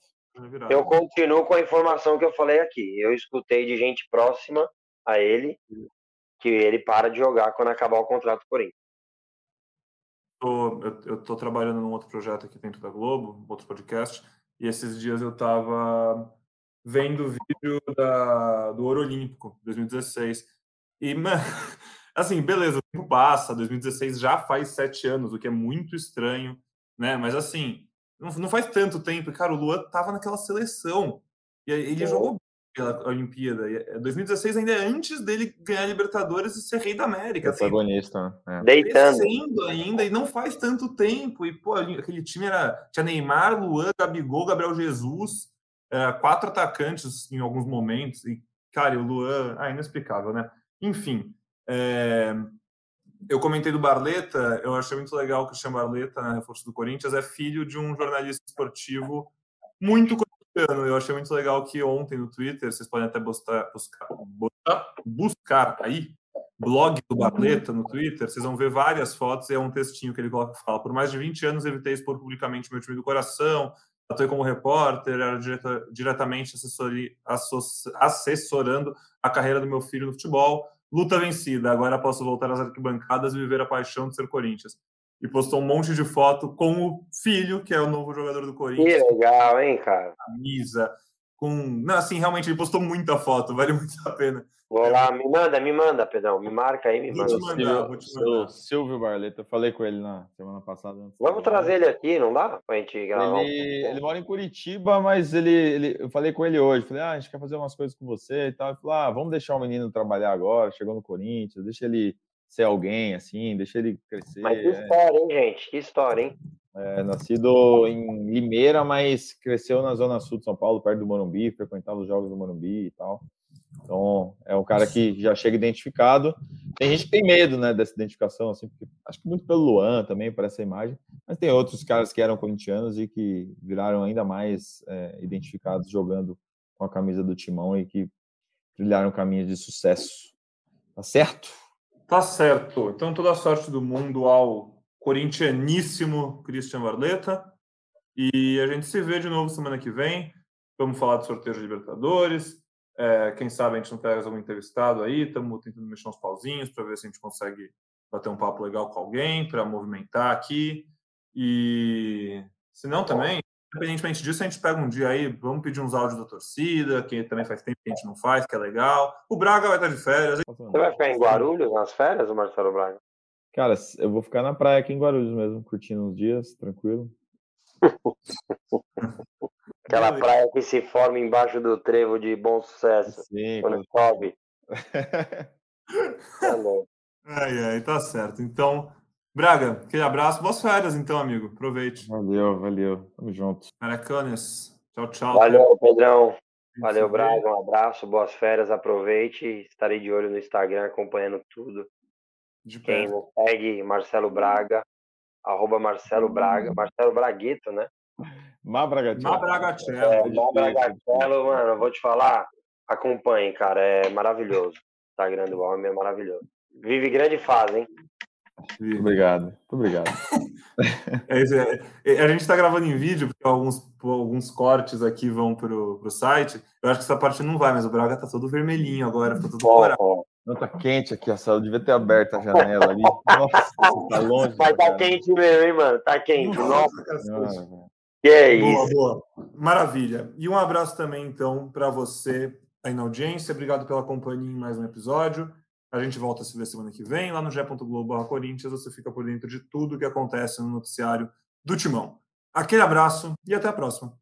Eu continuo com a informação que eu falei aqui. Eu escutei de gente próxima a ele que ele para de jogar quando acabar o contrato por ele. eu estou trabalhando num outro projeto aqui dentro da Globo, outro podcast, e esses dias eu estava vendo o vídeo da, do Ouro Olímpico, 2016. E, <laughs> assim, beleza, o tempo passa, 2016 já faz sete anos, o que é muito estranho, né? Mas, assim, não, não faz tanto tempo. Cara, o Luan tava naquela seleção. E ele é. jogou pela Olimpíada. 2016 é, ainda é antes dele ganhar Libertadores e ser rei da América. Assim, protagonista, né? Deitando. ainda, e não faz tanto tempo. E, pô, aquele time era. Tinha Neymar, Luan, Gabigol, Gabriel Jesus, é, quatro atacantes em alguns momentos. E, cara, o Luan. Ah, inexplicável, né? Enfim. É, eu comentei do Barleta, eu achei muito legal que o Christian Barleta, né, reforço do Corinthians, é filho de um jornalista esportivo muito corintiano. Eu achei muito legal que ontem no Twitter, vocês podem até buscar, buscar, buscar aí, blog do Barleta no Twitter, vocês vão ver várias fotos e é um textinho que ele coloca fala: por mais de 20 anos evitei expor publicamente meu time do coração, atuei como repórter, era direta, diretamente assessori, assessorando a carreira do meu filho no futebol Luta vencida, agora posso voltar às arquibancadas e viver a paixão de ser Corinthians. E postou um monte de foto com o filho, que é o novo jogador do Corinthians. Que legal, hein, cara? Camisa. Com... Não, assim, realmente ele postou muita foto, vale <laughs> muito a pena. Vou lá, me manda, me manda, Pedrão. Me marca aí, me vou manda. Te mandar, vou te mandar. Silvio Barleta, eu falei com ele na semana passada. Vamos trazer ele aqui, não dá? Pra gente gravar. Ele, ele mora em Curitiba, mas ele, ele, eu falei com ele hoje. Falei, ah, a gente quer fazer umas coisas com você e tal. Ele falou, ah, vamos deixar o menino trabalhar agora, chegou no Corinthians, deixa ele ser alguém, assim, deixa ele crescer. Mas que história, hein, gente? Que história, hein? É, nascido em Limeira, mas cresceu na zona sul de São Paulo, perto do Morumbi, frequentava os jogos do Morumbi e tal. Então, é um cara que já chega identificado. Tem gente que tem medo, né, dessa identificação, assim, porque, acho que muito pelo Luan também, por essa imagem, mas tem outros caras que eram corintianos e que viraram ainda mais é, identificados jogando com a camisa do Timão e que trilharam caminhos de sucesso. Tá certo? Tá certo. Então, toda a sorte do mundo ao corintianíssimo Christian Barleta. E a gente se vê de novo semana que vem. Vamos falar de sorteio de Libertadores é, quem sabe a gente não pega algum entrevistado aí, estamos tentando mexer uns pauzinhos para ver se a gente consegue bater um papo legal com alguém, para movimentar aqui. E se não também, independentemente disso, a gente pega um dia aí, vamos pedir uns áudios da torcida, que também faz tempo que a gente não faz, que é legal. O Braga vai estar de férias. Você vai ficar em Guarulhos nas férias, o Marcelo Braga? Cara, eu vou ficar na praia aqui em Guarulhos mesmo, curtindo uns dias, tranquilo. <laughs> Aquela praia que se forma embaixo do trevo de bom sucesso. Sim, quando sobe. <laughs> tá ai, ai, tá certo. Então, Braga, aquele abraço. Boas férias, então, amigo. Aproveite. Valeu, valeu. Tamo junto. Maracanes. Tchau, tchau. Valeu, Pedrão. Valeu, Braga. Um abraço, boas férias. Aproveite. Estarei de olho no Instagram acompanhando tudo. De Quem não segue, Marcelo Braga. Arroba Marcelo Braga. Marcelo Braguito, né? Má Bragatello. É, Má Bragatello, mano, eu vou te falar, acompanhe, cara, é maravilhoso. O Instagram do homem é maravilhoso. Vive grande fase, hein? Muito obrigado, muito obrigado. <laughs> é isso, é, é, a gente está gravando em vídeo, porque alguns, alguns cortes aqui vão pro, pro site. Eu acho que essa parte não vai, mas o Braga tá todo vermelhinho agora, tá todo oh, Não tá quente aqui a sala, devia ter aberto a janela ali. Nossa, tá longe. Mas tá quente mesmo, hein, mano? Tá quente. Nossa, Nossa. Que é boa, isso. Boa, Maravilha. E um abraço também, então, para você aí na audiência. Obrigado pela companhia em mais um episódio. A gente volta a se ver semana que vem. Lá no g.globo Corinthians você fica por dentro de tudo que acontece no noticiário do Timão. Aquele abraço e até a próxima.